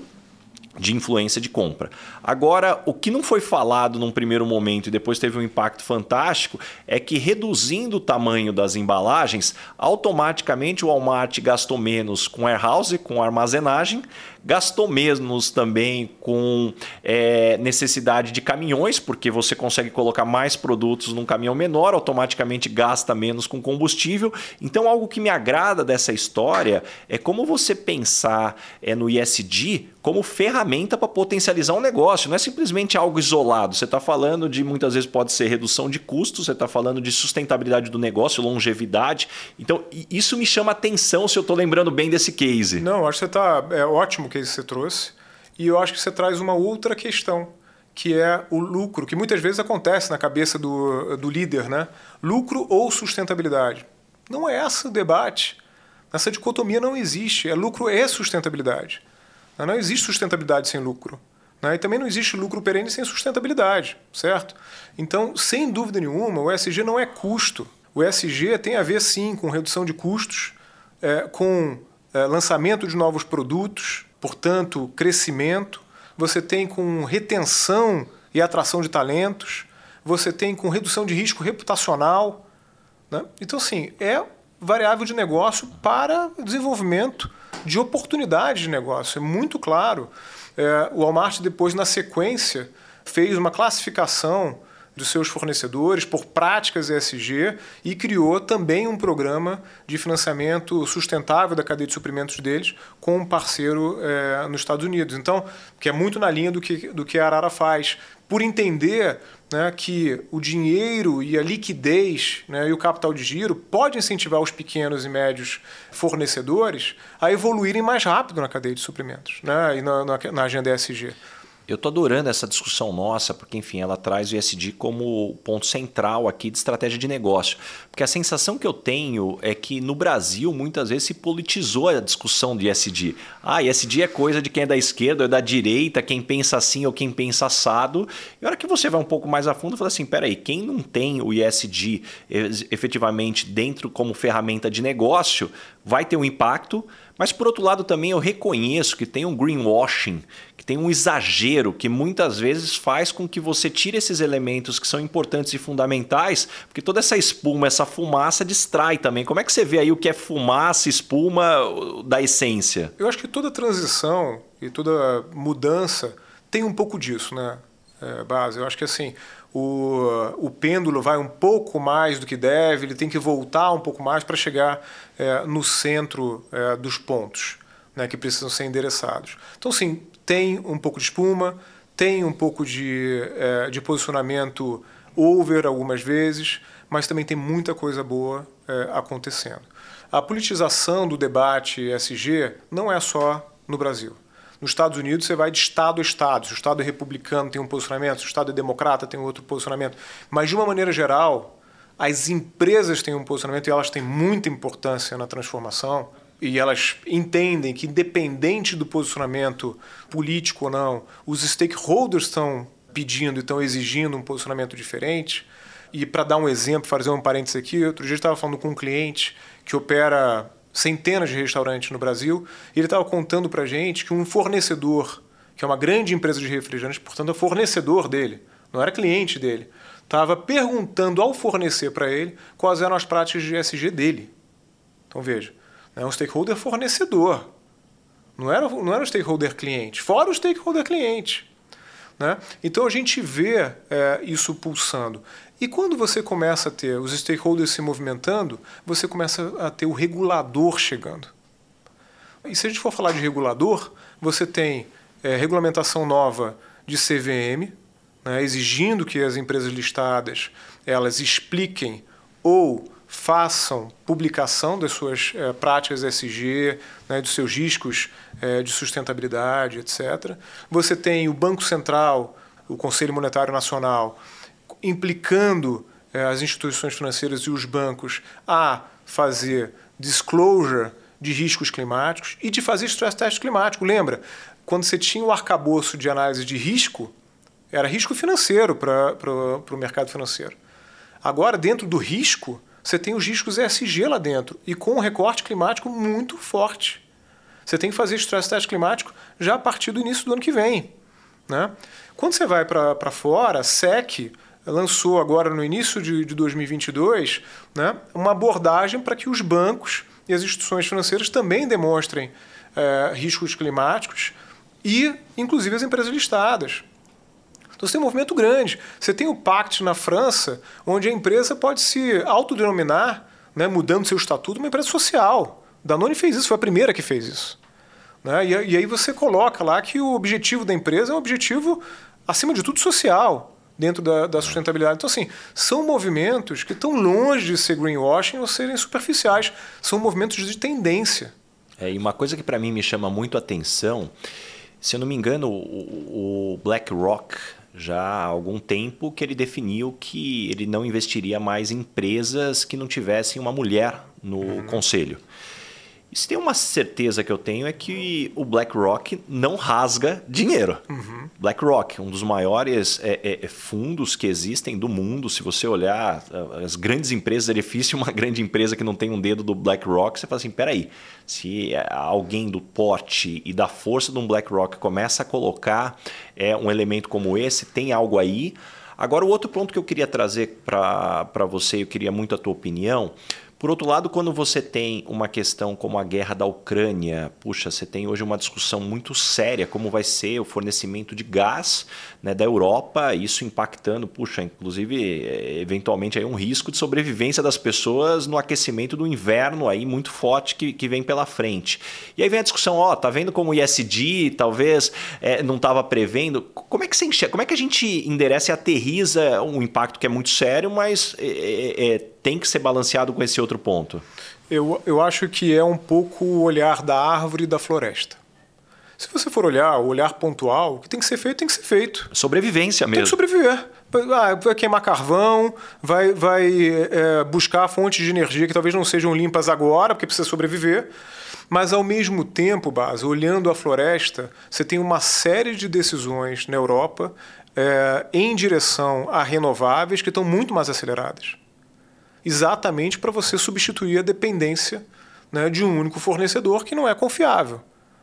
de influência de compra. Agora, o que não foi falado num primeiro momento e depois teve um impacto fantástico é que reduzindo o tamanho das embalagens, automaticamente o Walmart gastou menos com warehouse, com armazenagem, gastou menos também com é, necessidade de caminhões, porque você consegue colocar mais produtos num caminhão menor, automaticamente gasta menos com combustível. Então, algo que me agrada dessa história é como você pensar é, no ISD como ferramenta para potencializar um negócio. Não é simplesmente algo isolado. Você está falando de muitas vezes pode ser redução de custos, você está falando de sustentabilidade do negócio, longevidade. Então, isso me chama atenção se eu estou lembrando bem desse case. Não, acho que você está. É ótimo que você trouxe. E eu acho que você traz uma outra questão, que é o lucro, que muitas vezes acontece na cabeça do, do líder, né? Lucro ou sustentabilidade. Não é esse o debate. Essa dicotomia não existe. É lucro e sustentabilidade. Não existe sustentabilidade sem lucro. Né? E também não existe lucro perene sem sustentabilidade, certo? Então, sem dúvida nenhuma, o ESG não é custo. O ESG tem a ver, sim, com redução de custos, é, com é, lançamento de novos produtos, portanto, crescimento. Você tem com retenção e atração de talentos. Você tem com redução de risco reputacional. Né? Então, assim, é variável de negócio para desenvolvimento de oportunidades de negócio. É muito claro. É, o Walmart, depois, na sequência, fez uma classificação dos seus fornecedores por práticas ESG e criou também um programa de financiamento sustentável da cadeia de suprimentos deles com um parceiro é, nos Estados Unidos. Então, que é muito na linha do que, do que a Arara faz, por entender né, que o dinheiro e a liquidez né, e o capital de giro pode incentivar os pequenos e médios fornecedores a evoluírem mais rápido na cadeia de suprimentos né, e na, na, na agenda ESG. Eu estou adorando essa discussão nossa, porque, enfim, ela traz o ISD como ponto central aqui de estratégia de negócio. Porque a sensação que eu tenho é que no Brasil, muitas vezes, se politizou a discussão de ISD. Ah, ISD é coisa de quem é da esquerda ou é da direita, quem pensa assim ou quem pensa assado. E a hora que você vai um pouco mais a fundo, fala assim, peraí, quem não tem o ISD efetivamente dentro como ferramenta de negócio, vai ter um impacto, mas por outro lado também eu reconheço que tem um greenwashing, que tem um exagero que muitas vezes faz com que você tire esses elementos que são importantes e fundamentais, porque toda essa espuma, essa fumaça distrai também. Como é que você vê aí o que é fumaça, espuma da essência? Eu acho que toda transição e toda mudança tem um pouco disso, né? É, base. Eu acho que assim, o, o pêndulo vai um pouco mais do que deve, ele tem que voltar um pouco mais para chegar é, no centro é, dos pontos né, que precisam ser endereçados. Então, sim, tem um pouco de espuma, tem um pouco de, é, de posicionamento over algumas vezes, mas também tem muita coisa boa é, acontecendo. A politização do debate SG não é só no Brasil. Nos Estados Unidos, você vai de estado a estado. Se o estado é republicano, tem um posicionamento, se o estado é democrata, tem outro posicionamento. Mas, de uma maneira geral, as empresas têm um posicionamento e elas têm muita importância na transformação. E elas entendem que, independente do posicionamento político ou não, os stakeholders estão pedindo e estão exigindo um posicionamento diferente. E para dar um exemplo, fazer um parênteses aqui, outro dia eu estava falando com um cliente que opera centenas de restaurantes no Brasil, e ele estava contando para a gente que um fornecedor, que é uma grande empresa de refrigerantes, portanto é fornecedor dele, não era cliente dele, estava perguntando ao fornecer para ele quais eram as práticas de ESG dele. Então veja, é um stakeholder fornecedor, não era, não era um stakeholder cliente, fora o stakeholder cliente. Né? Então a gente vê é, isso pulsando. E quando você começa a ter os stakeholders se movimentando, você começa a ter o regulador chegando. E se a gente for falar de regulador, você tem é, regulamentação nova de CVM, né, exigindo que as empresas listadas elas expliquem ou façam publicação das suas é, práticas SG, né, dos seus riscos é, de sustentabilidade, etc. Você tem o Banco Central, o Conselho Monetário Nacional, implicando é, as instituições financeiras e os bancos a fazer disclosure de riscos climáticos e de fazer stress test climático. Lembra, quando você tinha o arcabouço de análise de risco, era risco financeiro para o mercado financeiro. Agora, dentro do risco, você tem os riscos ESG lá dentro e com um recorte climático muito forte. Você tem que fazer stress test climático já a partir do início do ano que vem. Né? Quando você vai para fora, SEC lançou agora no início de, de 2022 né, uma abordagem para que os bancos e as instituições financeiras também demonstrem é, riscos climáticos e, inclusive, as empresas listadas. Então você tem um movimento grande. Você tem o Pact na França, onde a empresa pode se autodenominar, né, mudando seu estatuto, uma empresa social. Danone fez isso, foi a primeira que fez isso. Né? E, e aí você coloca lá que o objetivo da empresa é um objetivo, acima de tudo, social dentro da, da, sustentabilidade. Então, assim, são movimentos que estão longe de ser greenwashing ou serem superficiais. São movimentos de tendência. É, e uma coisa que para mim me chama muito a atenção, se eu não me engano, o, o BlackRock já há algum tempo que ele definiu que ele não investiria mais em empresas que não tivessem uma mulher no uhum. conselho. Se tem uma certeza que eu tenho é que o BlackRock não rasga dinheiro. Uhum. BlackRock, um dos maiores é, é, é, fundos que existem do mundo. Se você olhar as grandes empresas, é difícil uma grande empresa que não tem um dedo do BlackRock. Você fala assim, peraí, se alguém do porte e da força de um BlackRock começa a colocar é, um elemento como esse, tem algo aí. Agora, o outro ponto que eu queria trazer para você, eu queria muito a tua opinião, por outro lado, quando você tem uma questão como a guerra da Ucrânia, puxa, você tem hoje uma discussão muito séria como vai ser o fornecimento de gás né, da Europa, isso impactando, puxa, inclusive, é, eventualmente aí um risco de sobrevivência das pessoas no aquecimento do inverno aí muito forte que, que vem pela frente. E aí vem a discussão, ó, tá vendo como o ISD talvez é, não estava prevendo? Como é que você enxerga, como é que a gente endereça e aterriza um impacto que é muito sério, mas é, é tem que ser balanceado com esse outro ponto? Eu, eu acho que é um pouco o olhar da árvore e da floresta. Se você for olhar, o olhar pontual, o que tem que ser feito, tem que ser feito. Sobrevivência mesmo. Tem que sobreviver. Ah, vai queimar carvão, vai, vai é, buscar fontes de energia que talvez não sejam limpas agora, porque precisa sobreviver. Mas, ao mesmo tempo, Base, olhando a floresta, você tem uma série de decisões na Europa é, em direção a renováveis que estão muito mais aceleradas exatamente para você substituir a dependência né, de um único fornecedor que não é confiável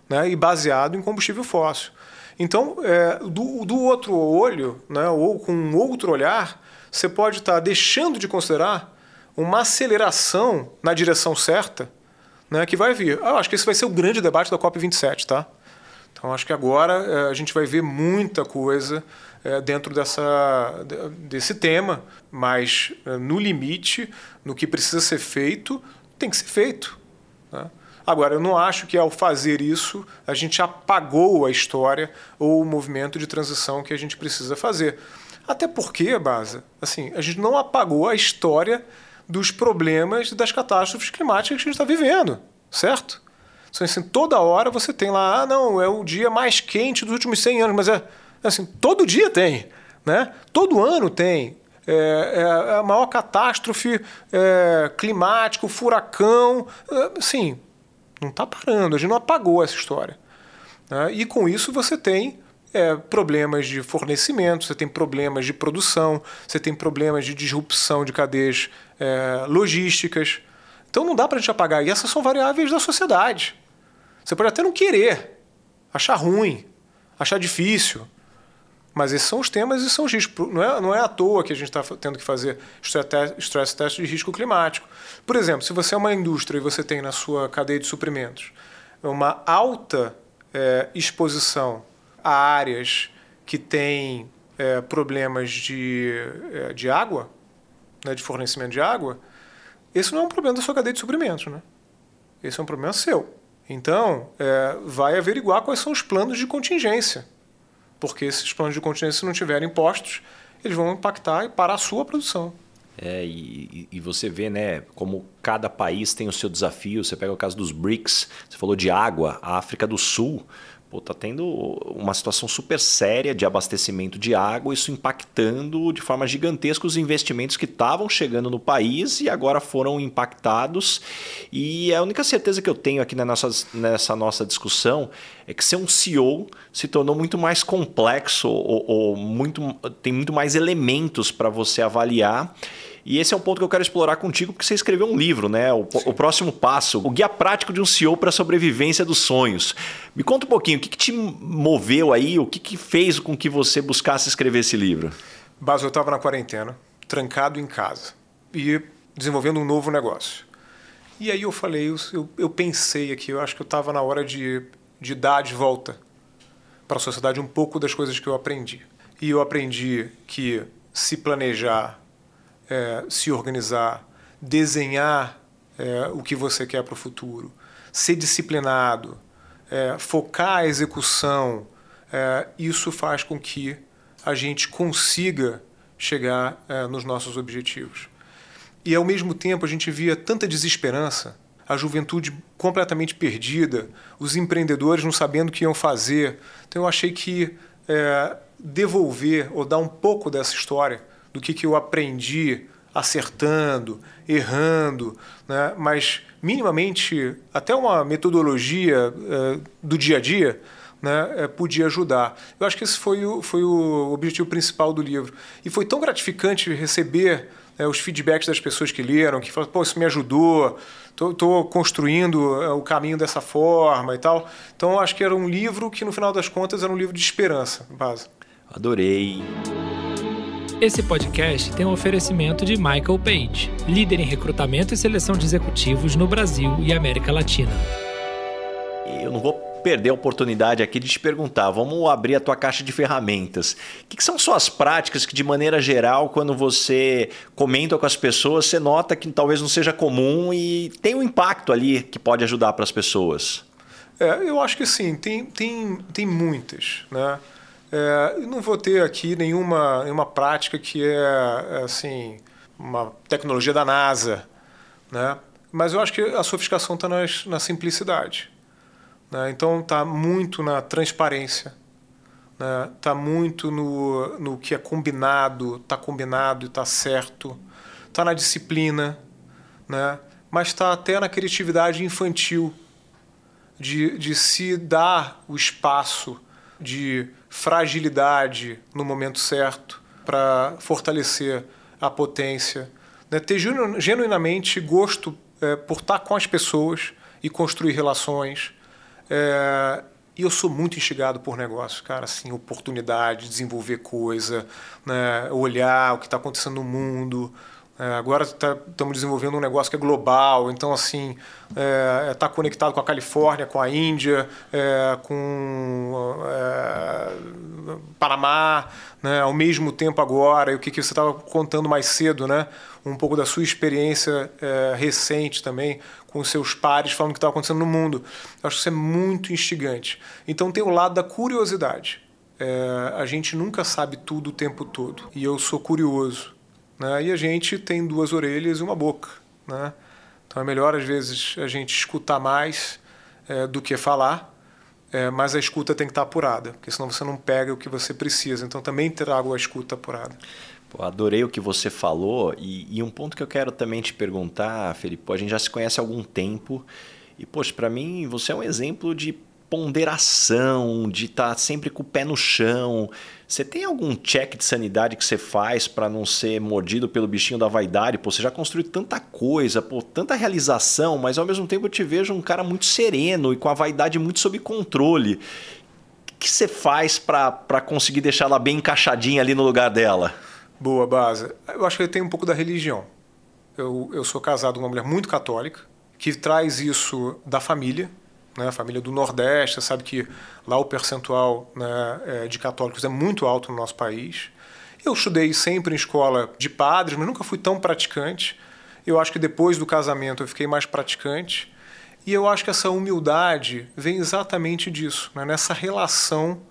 né, e baseado em combustível fóssil. Então, é, do, do, outro olho, né, ou com um outro olhar, você pode estar tá deixando de considerar uma aceleração na direção certa né, que vai vir. Ah, acho que esse vai ser o grande debate da COP27, tá? Então, acho que agora é, a gente vai ver muita coisa é, dentro dessa, desse tema, mas é, no limite, no que precisa ser feito, tem que ser feito. Né? Agora, eu não acho que ao fazer isso a gente apagou a história ou o movimento de transição que a gente precisa fazer. Até porque, Baza, assim, a gente não apagou a história dos problemas e das catástrofes climáticas que a gente está vivendo, certo? Então, assim, toda hora você tem lá, ah, não, é o dia mais quente dos últimos 100 anos, mas é Assim, todo dia tem, né? Todo ano tem. É, é a maior catástrofe é, climática, furacão. É, sim, não está parando, a gente não apagou essa história. Né? E com isso você tem é, problemas de fornecimento, você tem problemas de produção, você tem problemas de disrupção de cadeias é, logísticas. Então não dá para a gente apagar. E essas são variáveis da sociedade. Você pode até não querer, achar ruim, achar difícil, mas esses são os temas e são os riscos. Não é, não é à toa que a gente está tendo que fazer stress test de risco climático. Por exemplo, se você é uma indústria e você tem na sua cadeia de suprimentos uma alta é, exposição a áreas que têm é, problemas de, é, de água, né, de fornecimento de água, esse não é um problema da sua cadeia de suprimentos. Né? Esse é um problema seu. Então, é, vai averiguar quais são os planos de contingência porque esses planos de contingência, se não tiverem impostos, eles vão impactar e parar a sua produção. É, e, e, você vê né, como cada país tem o seu desafio. Você pega o caso dos BRICS, você falou de água, a África do Sul pô, tá tendo uma situação super séria de abastecimento de água, isso impactando de forma gigantesca os investimentos que estavam chegando no país e agora foram impactados. E a única certeza que eu tenho aqui nessa nossa discussão é que ser um CEO se tornou muito mais complexo ou, ou muito, tem muito mais elementos para você avaliar. E esse é um ponto que eu quero explorar contigo, porque você escreveu um livro, né? O, o próximo passo, o guia prático de um CEO para a sobrevivência dos sonhos. Me conta um pouquinho, o que, que te moveu aí, o que, que fez com que você buscasse escrever esse livro? Bas, eu estava na quarentena, trancado em casa e desenvolvendo um novo negócio. E aí eu falei, eu, eu pensei aqui, eu acho que eu estava na hora de, de dar de volta para a sociedade um pouco das coisas que eu aprendi. E eu aprendi que se planejar é, se organizar, desenhar é, o que você quer para o futuro, ser disciplinado, é, focar a execução, é, isso faz com que a gente consiga chegar é, nos nossos objetivos. E ao mesmo tempo a gente via tanta desesperança, a juventude completamente perdida, os empreendedores não sabendo o que iam fazer. Então eu achei que é, devolver ou dar um pouco dessa história do que, que eu aprendi acertando, errando, né? mas minimamente até uma metodologia é, do dia a dia né, é, podia ajudar. Eu acho que esse foi o, foi o objetivo principal do livro. E foi tão gratificante receber é, os feedbacks das pessoas que leram, que falaram, pô, isso me ajudou, estou construindo é, o caminho dessa forma e tal. Então, acho que era um livro que, no final das contas, era um livro de esperança, base. Adorei. Esse podcast tem um oferecimento de Michael Page, líder em recrutamento e seleção de executivos no Brasil e América Latina. Eu não vou perder a oportunidade aqui de te perguntar. Vamos abrir a tua caixa de ferramentas. O que, que são suas práticas que, de maneira geral, quando você comenta com as pessoas, você nota que talvez não seja comum e tem um impacto ali que pode ajudar para as pessoas? É, eu acho que sim, tem, tem, tem muitas. Né? É, não vou ter aqui nenhuma, nenhuma prática que é, é assim uma tecnologia da NASA, né? mas eu acho que a sofisticação está na simplicidade. Né? Então está muito na transparência, está né? Muito no, no que é combinado, está combinado e está certo, está na disciplina, né? mas está até na criatividade infantil, de, de se dar o espaço de fragilidade no momento certo para fortalecer a potência, né? ter genuinamente gosto é, por estar com as pessoas e construir relações, é, e eu sou muito instigado por negócio, cara, assim, oportunidade, desenvolver coisa, né, olhar o que está acontecendo no mundo. É, agora estamos tá, desenvolvendo um negócio que é global, então assim está é, tá conectado com a Califórnia, com a Índia, é, com é, Panamá, né, ao mesmo tempo agora. E o que, que você estava contando mais cedo, né? Um pouco da sua experiência é, recente também com seus pares falando o que estava acontecendo no mundo. Eu acho que isso é muito instigante. Então tem o lado da curiosidade. É, a gente nunca sabe tudo o tempo todo. E eu sou curioso. Né? E a gente tem duas orelhas e uma boca. Né? Então é melhor, às vezes, a gente escutar mais é, do que falar. É, mas a escuta tem que estar apurada, porque senão você não pega o que você precisa. Então também trago a escuta apurada. Pô, adorei o que você falou e, e, um ponto que eu quero também te perguntar, Felipe, a gente já se conhece há algum tempo e, poxa, para mim você é um exemplo de ponderação, de estar tá sempre com o pé no chão. Você tem algum check de sanidade que você faz para não ser mordido pelo bichinho da vaidade? Pô, você já construiu tanta coisa, pô, tanta realização, mas ao mesmo tempo eu te vejo um cara muito sereno e com a vaidade muito sob controle. O que você faz para conseguir deixar ela bem encaixadinha ali no lugar dela? Boa base. Eu acho que ele tem um pouco da religião. Eu, eu sou casado com uma mulher muito católica, que traz isso da família, né? família do Nordeste, sabe que lá o percentual né, é, de católicos é muito alto no nosso país. Eu estudei sempre em escola de padres, mas nunca fui tão praticante. Eu acho que depois do casamento eu fiquei mais praticante. E eu acho que essa humildade vem exatamente disso, né? nessa relação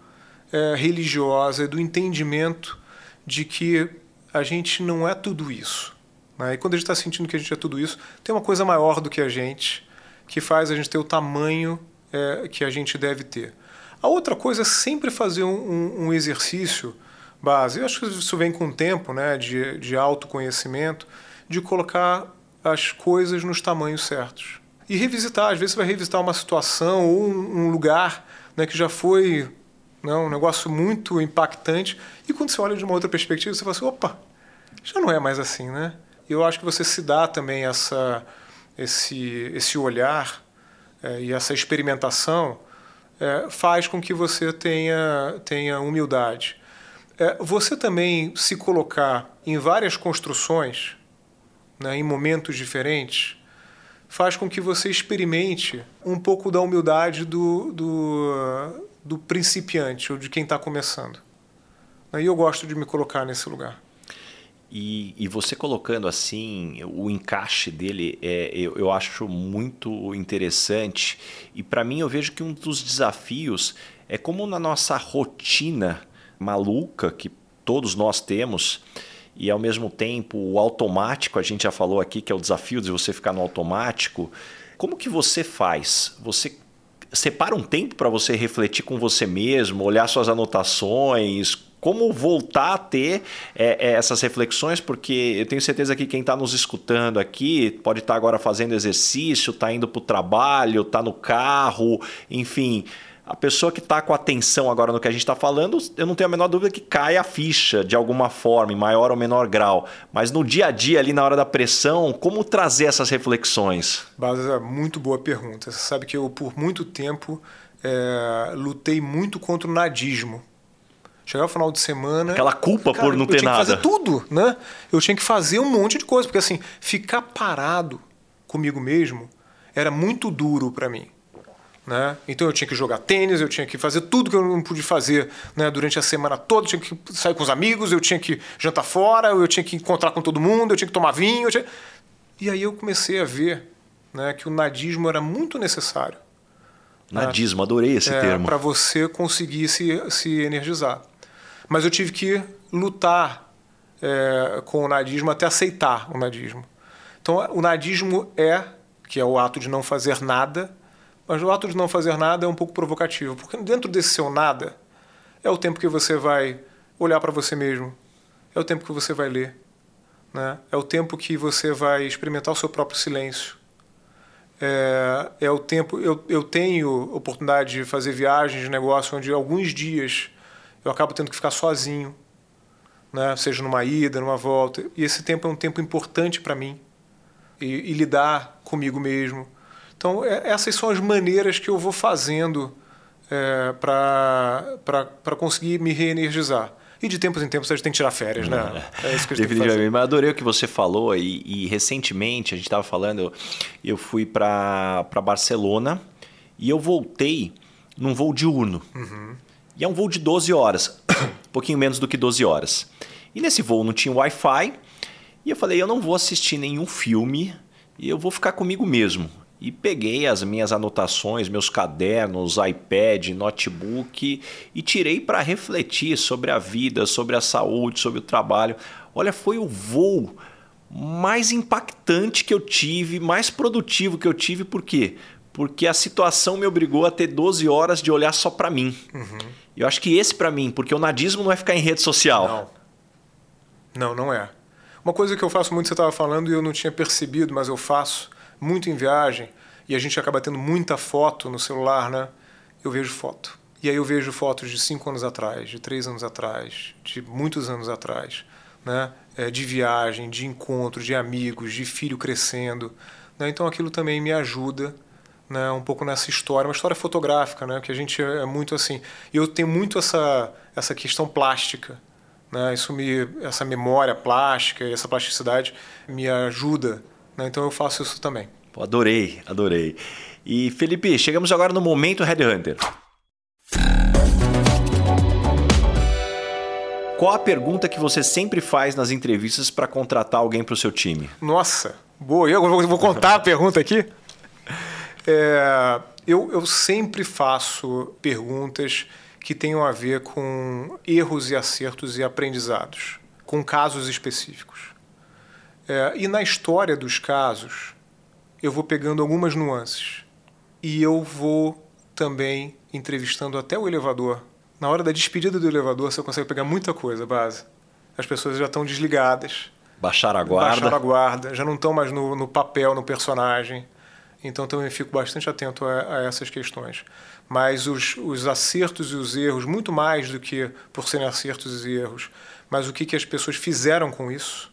é, religiosa, do entendimento de que a gente não é tudo isso. Né? E quando a gente está sentindo que a gente é tudo isso, tem uma coisa maior do que a gente que faz a gente ter o tamanho é, que a gente deve ter. A outra coisa é sempre fazer um, um, exercício base. Eu acho que isso vem com o tempo, né, de, de autoconhecimento, de colocar as coisas nos tamanhos certos. E revisitar, às vezes você vai revisitar uma situação ou um, um lugar né, que já foi né, um negócio muito impactante, e quando você olha de uma outra perspectiva, você fala assim, opa, já não é mais assim, né? Eu acho que você se dá também essa esse, esse olhar é, e essa experimentação é, faz com que você tenha, tenha humildade. É, você também se colocar em várias construções, né, em momentos diferentes, faz com que você experimente um pouco da humildade do, do, do principiante ou de quem está começando. E eu gosto de me colocar nesse lugar. E, e, você colocando assim, o encaixe dele, é, eu, eu acho muito interessante. E para mim, eu vejo que um dos desafios é como na nossa rotina maluca que todos nós temos, e ao mesmo tempo o automático, a gente já falou aqui que é o desafio de você ficar no automático. Como que você faz? Você separa um tempo para você refletir com você mesmo, olhar suas anotações, como voltar a ter é, é, essas reflexões, porque eu tenho certeza que quem está nos escutando aqui pode estar tá agora fazendo exercício, está indo para o trabalho, está no carro, enfim a pessoa que está com atenção agora no que a gente está falando, eu não tenho a menor dúvida que cai a ficha de alguma forma, em maior ou menor grau. Mas no dia a dia, ali na hora da pressão, como trazer essas reflexões? Baza, muito boa pergunta. Você sabe que eu, por muito tempo, é, lutei muito contra o nadismo. Chegava o final de semana. Aquela culpa cara, por não ter nada. Eu tinha que fazer tudo, né? Eu tinha que fazer um monte de coisa, porque assim, ficar parado comigo mesmo era muito duro para mim. Né? Então eu tinha que jogar tênis, eu tinha que fazer tudo que eu não pude fazer né, durante a semana toda. Eu tinha que sair com os amigos, eu tinha que jantar fora, eu tinha que encontrar com todo mundo, eu tinha que tomar vinho. Tinha... E aí eu comecei a ver né, que o nadismo era muito necessário. Nadismo, adorei esse é, termo. Para você conseguir se, se energizar. Mas eu tive que lutar é, com o nadismo até aceitar o nadismo. Então o nadismo é, que é o ato de não fazer nada, mas o ato de não fazer nada é um pouco provocativo, porque dentro desse seu nada é o tempo que você vai olhar para você mesmo, é o tempo que você vai ler, né? é o tempo que você vai experimentar o seu próprio silêncio. É, é o tempo. Eu, eu tenho oportunidade de fazer viagens de negócio onde alguns dias eu acabo tendo que ficar sozinho, né? seja numa ida, numa volta. E esse tempo é um tempo importante para mim. E, e lidar comigo mesmo, então, é, essas são as maneiras que eu vou fazendo é, para conseguir me reenergizar. E de tempos em tempos a gente tem que tirar férias, né? É isso que a gente Definitivamente. Mas adorei o que você falou. E, e recentemente, a gente estava falando, eu, eu fui para Barcelona e eu voltei num voo diurno. Uhum. E é um voo de 12 horas, um pouquinho menos do que 12 horas. E nesse voo não tinha Wi-Fi. E eu falei, eu não vou assistir nenhum filme e eu vou ficar comigo mesmo e peguei as minhas anotações, meus cadernos, iPad, notebook e tirei para refletir sobre a vida, sobre a saúde, sobre o trabalho. Olha, foi o voo mais impactante que eu tive, mais produtivo que eu tive, por quê? Porque a situação me obrigou a ter 12 horas de olhar só para mim. Uhum. Eu acho que esse para mim, porque o nadismo não é ficar em rede social. Não. Não, não é. Uma coisa que eu faço muito, você estava falando e eu não tinha percebido, mas eu faço, muito em viagem e a gente acaba tendo muita foto no celular, né? Eu vejo foto. E aí eu vejo fotos de cinco anos atrás, de três anos atrás, de muitos anos atrás, né? É, de viagem, de encontro, de amigos, de filho crescendo. Né? Então aquilo também me ajuda né, um pouco nessa história, uma história fotográfica, né, que a gente é muito assim. E eu tenho muito essa essa questão plástica, né? Isso me essa memória plástica e essa plasticidade me ajuda né? Então eu faço isso também. Pô, adorei, adorei. E Felipe, chegamos agora no momento Headhunter. Qual a pergunta que você sempre faz nas entrevistas para contratar alguém para o seu time? Nossa, boa. Eu vou contar a pergunta aqui. É, eu, eu sempre faço perguntas que tenham a ver com erros e acertos e aprendizados, com casos específicos. É, e na história dos casos, eu vou pegando algumas nuances. E eu vou também entrevistando até o elevador. Na hora da despedida do elevador, você consegue pegar muita coisa, base. As pessoas já estão desligadas. Baixaram a guarda. Baixaram a guarda, já não estão mais no, no papel, no personagem. Então também fico bastante atento a, a essas questões. Mas os, os, acertos e os erros, muito mais do que por serem acertos e erros, mas o que, que as pessoas fizeram com isso,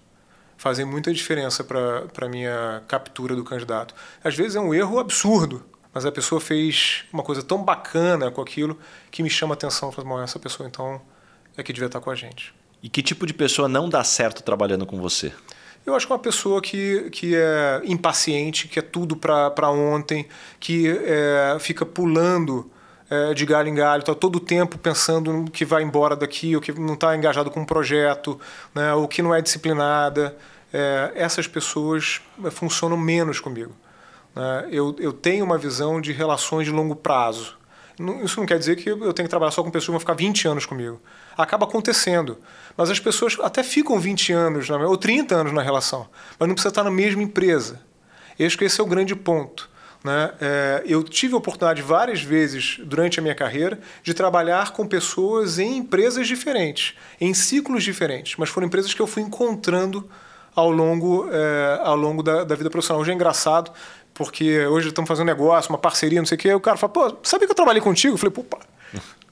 fazem muita diferença para a minha captura do candidato. Às vezes é um erro absurdo, mas a pessoa fez uma coisa tão bacana com aquilo que me chama a atenção. Falo, essa pessoa então é que devia estar com a gente. E que tipo de pessoa não dá certo trabalhando com você? Eu acho que é uma pessoa que, que é impaciente, que é tudo para ontem, que é, fica pulando é, de galho em galho, está todo o tempo pensando que vai embora daqui, ou que não está engajado com um projeto, né, ou que não é disciplinada é, essas pessoas é, funcionam menos comigo. Né? Eu, eu tenho uma visão de relações de longo prazo. Isso não quer dizer que eu tenho que trabalhar só com pessoas que vão ficar 20 anos comigo. Acaba acontecendo. Mas as pessoas até ficam 20 anos ou 30 anos na relação, mas não precisa estar na mesma empresa. Eu acho que esse é o grande ponto. Né? É, eu tive a oportunidade várias vezes durante a minha carreira de trabalhar com pessoas em empresas diferentes, em ciclos diferentes, mas foram empresas que eu fui encontrando ao longo, é, ao longo da, da, vida profissional. Hoje é engraçado, porque hoje estamos fazendo um negócio, uma parceria, não sei o quê, o cara fala, pô, sabia que eu trabalhei contigo? Eu falei, pô,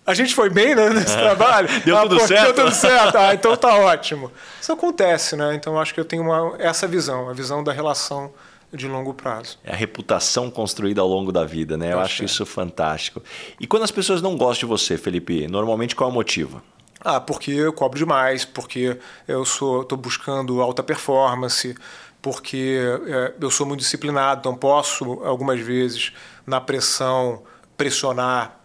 a gente foi bem né, nesse é. trabalho? Deu ah, tudo pô, certo? Deu tudo certo. Ah, então tá ótimo. Isso acontece, né? Então eu acho que eu tenho uma, essa visão, a visão da relação de longo prazo. É a reputação construída ao longo da vida, né? Eu, acho, isso fantástico. E quando as pessoas não gostam de você, Felipe, normalmente qual é o motivo? Ah, porque eu cobro demais, porque eu sou, estou buscando alta performance, porque é, eu sou muito disciplinado, então posso algumas vezes na pressão pressionar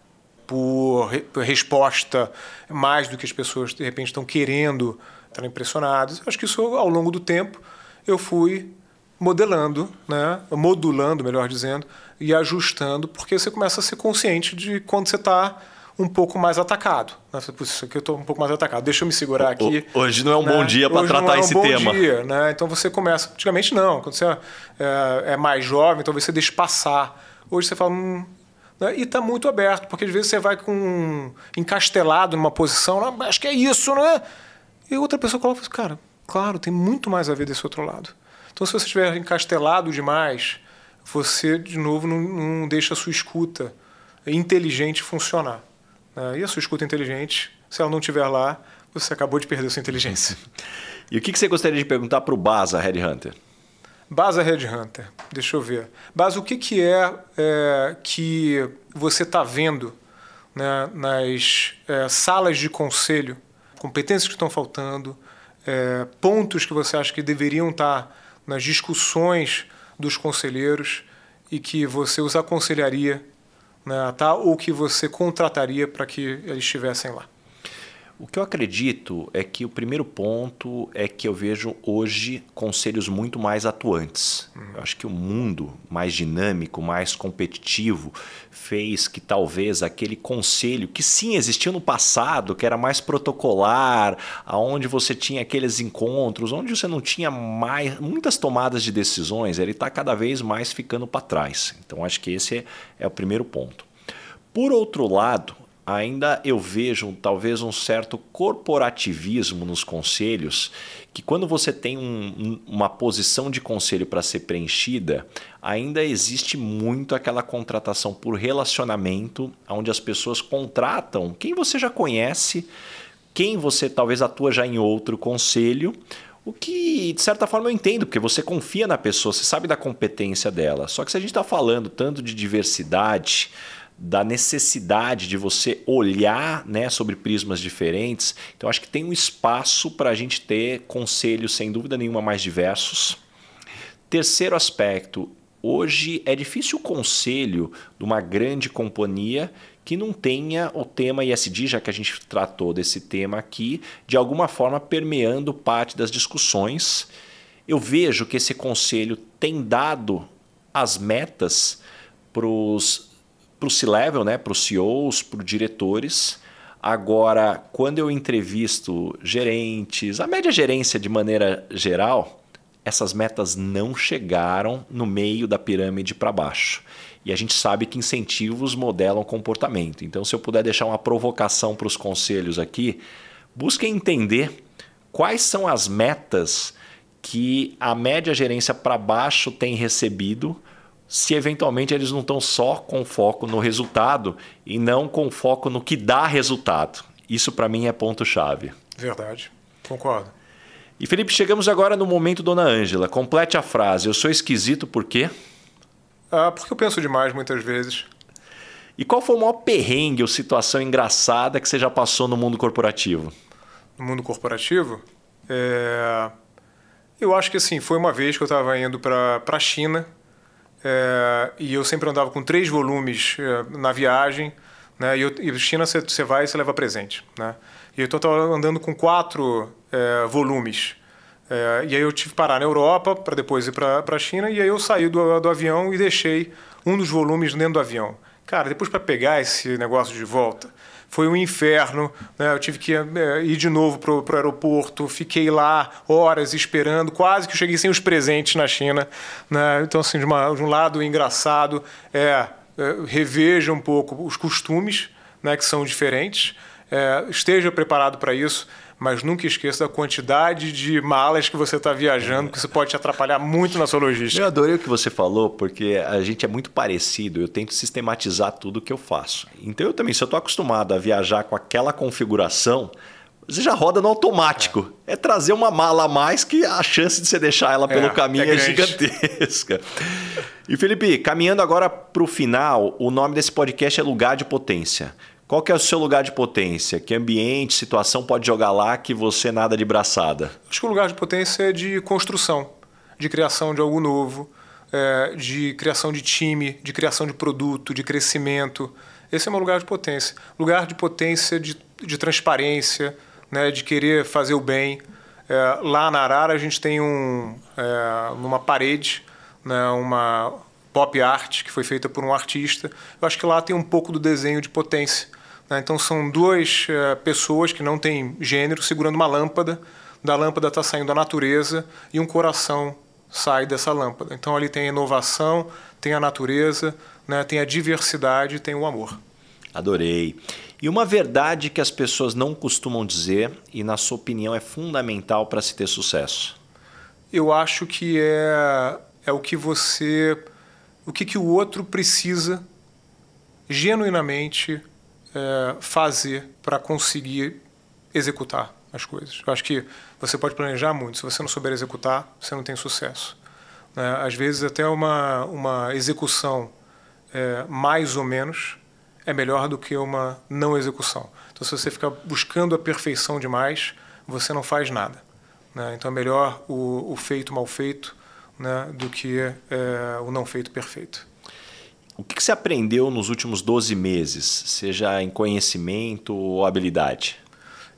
por, resposta mais do que as pessoas de repente estão querendo, estão impressionadas. Acho que isso ao longo do tempo eu fui modelando, né? modulando, melhor dizendo, e ajustando, porque você começa a ser consciente de quando você está um pouco mais atacado. Né? Isso aqui eu estou um pouco mais atacado. Deixa eu me segurar aqui. Hoje não é um né? bom dia para tratar é um esse tema. Dia, né? Então você começa. Antigamente não. Quando você é, é mais jovem, talvez você deixe passar. Hoje você fala. Hum, né? E está muito aberto, porque às vezes você vai com encastelado numa posição, acho que é isso, né? E outra pessoa coloca, cara, claro, tem muito mais a ver desse outro lado. Então, se você estiver encastelado demais, você, de novo, não, não deixa a sua escuta inteligente funcionar. Né? E a sua escuta inteligente, se ela não estiver lá, você acabou de perder sua inteligência. e o que você gostaria de perguntar para o Baza Red Hunter? Baza Red Hunter, deixa eu ver. Baza, o que, que é, é que você está vendo né, nas é, salas de conselho, competências que estão faltando, é, pontos que você acha que deveriam estar tá nas discussões dos conselheiros e que você os aconselharia né, tá? ou que você contrataria para que eles estivessem lá? O que eu acredito é que o primeiro ponto é que eu vejo hoje conselhos muito mais atuantes. Eu acho que o mundo mais dinâmico, mais competitivo, fez que talvez aquele conselho que sim existiu no passado, que era mais protocolar, aonde você tinha aqueles encontros, onde você não tinha mais muitas tomadas de decisões, ele está cada vez mais ficando para trás. Então acho que esse é, é o primeiro ponto. Por outro lado, ainda eu vejo talvez um certo corporativismo nos conselhos, que quando você tem um, uma posição de conselho para ser preenchida, ainda existe muito aquela contratação por relacionamento, onde as pessoas contratam quem você já conhece, quem você talvez atua já em outro conselho, o que, de certa forma, eu entendo, porque você confia na pessoa, você sabe da competência dela. Só que se a gente está falando tanto de diversidade, da necessidade de você olhar né, sobre prismas diferentes. Então, acho que tem um espaço para a gente ter conselhos, sem dúvida nenhuma, mais diversos. Terceiro aspecto: hoje é difícil o conselho de uma grande companhia que não tenha o tema ISD, já que a gente tratou desse tema aqui, de alguma forma permeando parte das discussões. Eu vejo que esse conselho tem dado as metas para os para o C-level, né, para os CEOs, para os diretores. Agora, quando eu entrevisto gerentes, a média gerência de maneira geral, essas metas não chegaram no meio da pirâmide para baixo. E a gente sabe que incentivos modelam comportamento. Então, se eu puder deixar uma provocação para os conselhos aqui, busquem entender quais são as metas que a média gerência para baixo tem recebido se eventualmente eles não estão só com foco no resultado e não com foco no que dá resultado. Isso para mim é ponto-chave. Verdade, concordo. E Felipe, chegamos agora no momento Dona Ângela. Complete a frase. Eu sou esquisito por quê? Ah, porque eu penso demais muitas vezes. E qual foi o maior perrengue ou situação engraçada que você já passou no mundo corporativo? No mundo corporativo? É... Eu acho que assim, foi uma vez que eu estava indo para a China é, e eu sempre andava com três volumes é, na viagem, né? E, eu, e China você vai e você leva presente, né? E eu estava andando com quatro é, volumes. É, e aí eu tive que parar na Europa para depois ir para a China. E aí eu saí do, do avião e deixei um dos volumes dentro do avião, Cara, depois para pegar esse negócio de volta, foi um inferno. Né? Eu tive que é, ir de novo para o aeroporto, fiquei lá horas esperando, quase que cheguei sem os presentes na China. Né? Então, assim, de, uma, de, um lado engraçado, é, é, reveja um pouco os costumes, né, que são diferentes, é, esteja preparado para isso mas nunca esqueça da quantidade de malas que você está viajando, que isso pode te atrapalhar muito na sua logística. Eu adorei o que você falou, porque a gente é muito parecido, eu tento sistematizar tudo que eu faço. Então eu também, se eu estou acostumado a viajar com aquela configuração, você já roda no automático. É. é, trazer uma mala a mais que a chance de você deixar ela pelo é, caminho é, é gigantesca. E Felipe, caminhando agora para o final, o nome desse podcast é Lugar de Potência. Qual que é o seu lugar de potência? Que ambiente, situação pode jogar lá que você nada de braçada? Acho que o lugar de potência é de construção, de criação de algo novo, é, de criação de time, de criação de produto, de crescimento. Esse é meu lugar de potência. Lugar de potência de, de transparência, né, de querer fazer o bem. É, lá na Arara a gente tem um, é, numa parede né, uma pop art que foi feita por um artista. Eu acho que lá tem um pouco do desenho de potência. Né? Então são duas uh, pessoas que não têm gênero segurando uma lâmpada. Da lâmpada está saindo a natureza e um coração sai dessa lâmpada. Então ali tem a inovação, tem a natureza, né? tem a diversidade, tem o amor. Adorei. E uma verdade que as pessoas não costumam dizer e, na sua opinião, é fundamental para se ter sucesso? Eu acho que é, é o que você. O que, que o outro precisa genuinamente é, fazer para conseguir executar as coisas. Eu acho que você pode planejar muito, se você não souber executar, você não tem sucesso. Né? Às vezes, até uma, uma execução é, mais ou menos é melhor do que uma não execução. Então, se você ficar buscando a perfeição demais, você não faz nada. Né? Então, é melhor o, o feito mal feito né, do que é, o não feito perfeito. O que você aprendeu nos últimos 12 meses, seja em conhecimento ou habilidade?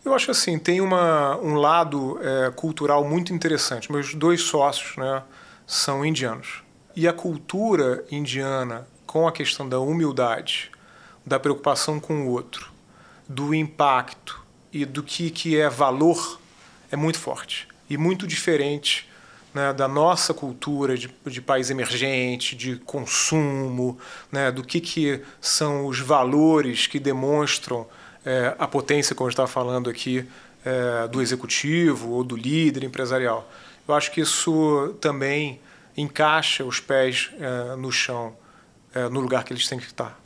Eu acho assim, tem uma, um lado é, cultural muito interessante. Meus dois sócios né, são indianos. E a cultura indiana, com a questão da humildade, da preocupação com o outro, do impacto e do que, que é valor, é muito forte. E muito diferente né, da nossa cultura de, de país emergente, de consumo, né, do que, que são os valores que demonstram é, a potência, como estava falando aqui, é, do executivo ou do líder empresarial. Eu acho que isso também encaixa os pés é, no chão, é, no lugar que eles têm que estar.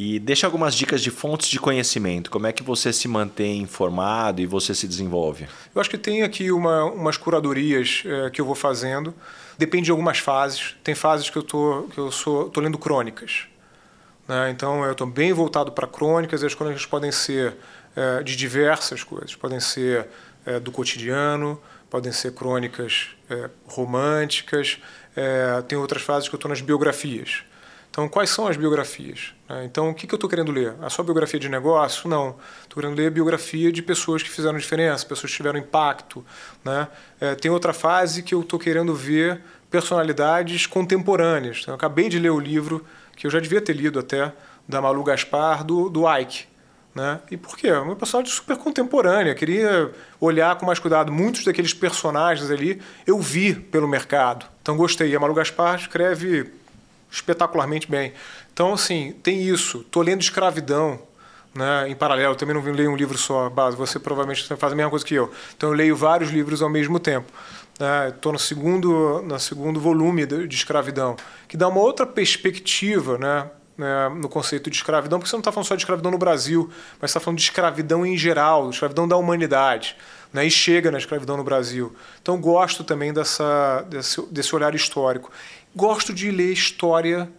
E deixa algumas dicas de fontes de conhecimento. Como é que você se mantém informado e você se desenvolve? Eu acho que tem aqui uma, umas curadorias é, que eu vou fazendo. Depende de algumas fases. Tem fases que eu tô que eu sou tô lendo crônicas. Né? Então eu estou bem voltado para crônicas. E as crônicas podem ser é, de diversas coisas. Podem ser é, do cotidiano, podem ser crônicas românticas. tem outras fases que eu estou nas biografias. Então, quais são as biografias? Né? Então, o que eu estou querendo ler? A sua biografia de negócio? Não. Estou querendo ler biografia de pessoas que fizeram diferença, pessoas que tiveram impacto. Né? É, tem outra fase que eu estou querendo ver personalidades contemporâneas. Então, eu acabei de ler o livro, que eu já devia ter lido até, da Malu Gaspar, do, do Ike. Né? E por quê? É uma personagem super contemporânea. Queria olhar com mais cuidado. Muitos daqueles personagens ali eu vi pelo mercado. Então gostei. A Malu Gaspar escreve espetacularmente bem. Então, assim, tem isso. Estou lendo Escravidão, né, em paralelo. Também não leio um livro só, base. Você provavelmente faz a mesma coisa que eu. Então, eu leio vários livros ao mesmo tempo. Estou né, no segundo, no segundo volume de, Escravidão, que dá uma outra perspectiva, né, né, no conceito de escravidão, porque você não está falando só de escravidão no Brasil, mas está falando de escravidão em geral, escravidão da humanidade. Né, e chega na escravidão no Brasil. Então, gosto também dessa, desse, desse olhar histórico. Gosto de ler história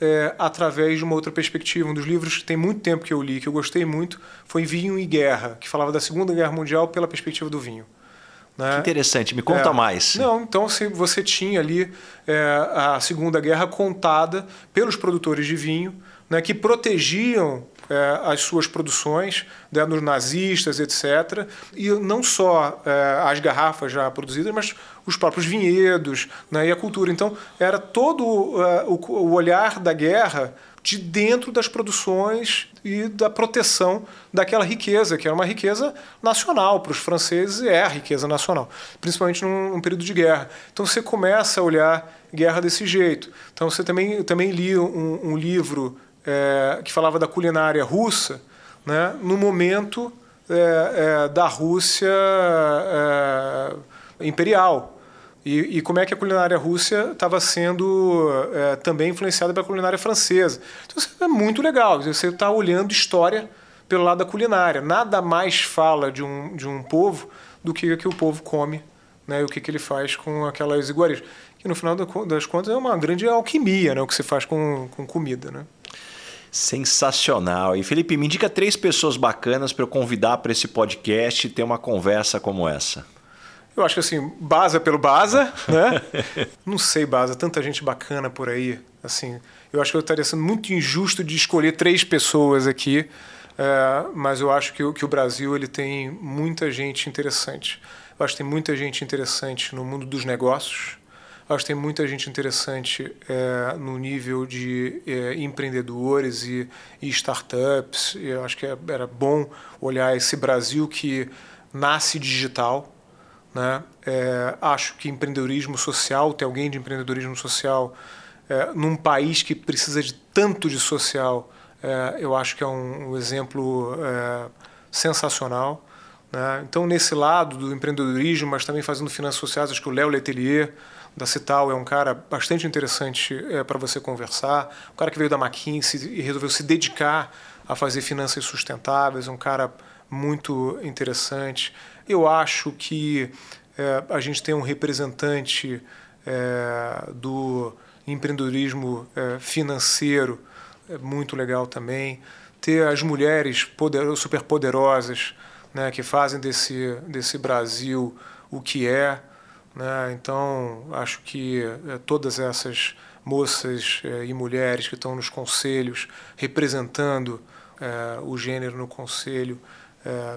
é, através de uma outra perspectiva. Um dos livros que tem muito tempo que eu li, que eu gostei muito, foi Vinho e Guerra, que falava da Segunda Guerra Mundial pela perspectiva do vinho. Né? Que interessante, me conta é, mais. Não, então você tinha ali é, a Segunda Guerra contada pelos produtores de vinho, né, que protegiam é, as suas produções, né, nos nazistas, etc. E não só é, as garrafas já produzidas, mas os próprios vinhedos né, e a cultura. Então, era todo uh, o, o olhar da guerra de dentro das produções e da proteção daquela riqueza, que era uma riqueza nacional. Para os franceses é a riqueza nacional, principalmente num, num, período de guerra. Então você começa a olhar guerra desse jeito. Então você também, também li um, um livro é, que falava da culinária russa, né, no momento é, é, da Rússia é, imperial. E, e, como é que a culinária russa estava sendo é, também influenciada pela culinária francesa. Então isso é muito legal, você está olhando história pelo lado da culinária. Nada mais fala de um, de um povo do que que o povo come né, e o que, que ele faz com aquelas iguarias. Que no final das contas é uma grande alquimia né, o que se faz com, com comida. Né? Sensacional. E Felipe, me indica três pessoas bacanas para eu convidar para esse podcast e ter uma conversa como essa. Eu acho que assim, Baza pelo Baza, né? Não sei, Baza, tanta gente bacana por aí. Assim, eu acho que eu estaria sendo muito injusto de escolher três pessoas aqui, é, mas eu acho que, que o Brasil ele tem muita gente interessante. Eu acho que tem muita gente interessante no mundo dos negócios. Acho que tem muita gente interessante é, no nível de é, empreendedores e, e startups. Eu acho que é, era bom olhar esse Brasil que nasce digital né? É, acho que empreendedorismo social, ter alguém de empreendedorismo social é, num país que precisa de tanto de social, é, eu acho que é um, um exemplo sensacional. Né? Então, nesse lado do empreendedorismo, mas também fazendo finanças sociais, acho que o Léo Letelier, da Cital, é um cara bastante interessante é, para você conversar. Um cara que veio da McKinsey e resolveu se dedicar a fazer finanças sustentáveis, um cara muito interessante. Eu acho que é, a gente tem um representante é, do empreendedorismo financeiro muito legal também. Ter as mulheres poder, superpoderosas né, que fazem desse, desse Brasil o que é. Né? Então, acho que é, todas essas moças é, e mulheres que estão nos conselhos representando o gênero no conselho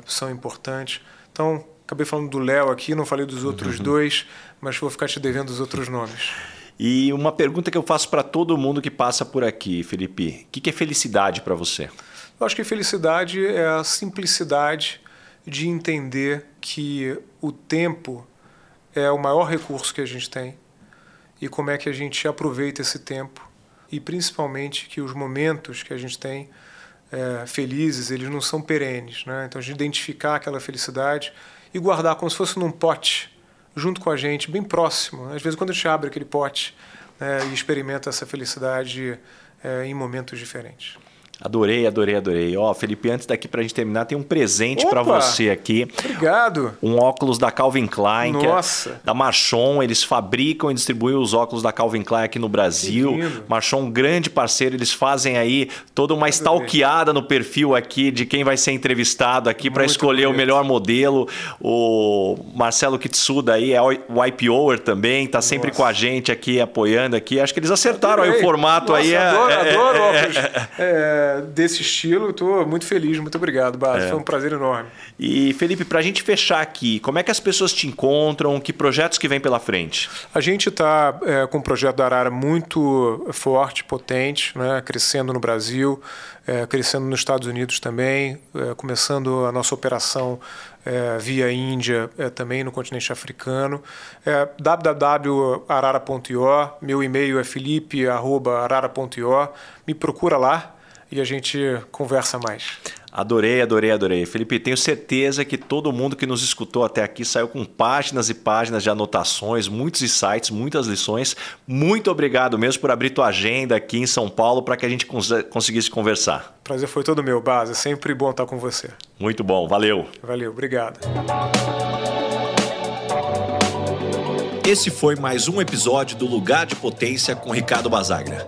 são importantes. Então, acabei falando do Léo aqui, não falei dos outros uhum. dois, mas vou ficar te devendo os outros nomes. E uma pergunta que eu faço para todo mundo que passa por aqui, Felipe: o que é felicidade para você? Eu acho que felicidade é a simplicidade de entender que o tempo é o maior recurso que a gente tem e como é que a gente aproveita esse tempo e principalmente que os momentos que a gente tem é, felizes, eles não são perenes. Né? Então, a gente identificar aquela felicidade e guardar como se fosse num pote, junto com a gente, bem próximo. Às vezes, quando a gente abre aquele pote né, e experimenta essa felicidade é, em momentos diferentes. Adorei, adorei, adorei. Ó, Felipe, antes daqui pra gente terminar, tem um presente para você aqui. Obrigado. Um óculos da Calvin Klein, Nossa. É da Marchon. Eles fabricam e distribuem os óculos da Calvin Klein aqui no Brasil. Marchon, um grande parceiro. Eles fazem aí toda uma stalkeada no perfil aqui de quem vai ser entrevistado aqui para escolher bonito. o melhor modelo. O Marcelo Kitsuda aí é o IPOer também, tá sempre Nossa. com a gente aqui, apoiando aqui. Acho que eles acertaram aí o formato Nossa, aí. Adoro, é, adoro é, óculos. É, desse estilo. Estou muito feliz, muito obrigado, Bas. É. Foi um prazer enorme. E, Felipe, para a gente fechar aqui, como é que as pessoas te encontram? Que projetos que vem pela frente? A gente está é, com um projeto da Arara muito forte, potente, né? crescendo no Brasil, é, crescendo nos Estados Unidos também, é, começando a nossa operação é, via Índia é, também no continente africano. É, www.arara.io, meu e-mail é felipe.arara.io, me procura lá e a gente conversa mais. Adorei, adorei, adorei. Felipe, tenho certeza que todo mundo que nos escutou até aqui saiu com páginas e páginas de anotações, muitos insights, muitas lições. Muito obrigado mesmo por abrir tua agenda aqui em São Paulo para que a gente cons conseguisse conversar. Prazer foi todo meu, Base. É sempre bom estar com você. Muito bom, valeu. Valeu, obrigado. Esse foi mais um episódio do Lugar de Potência com Ricardo Basagra.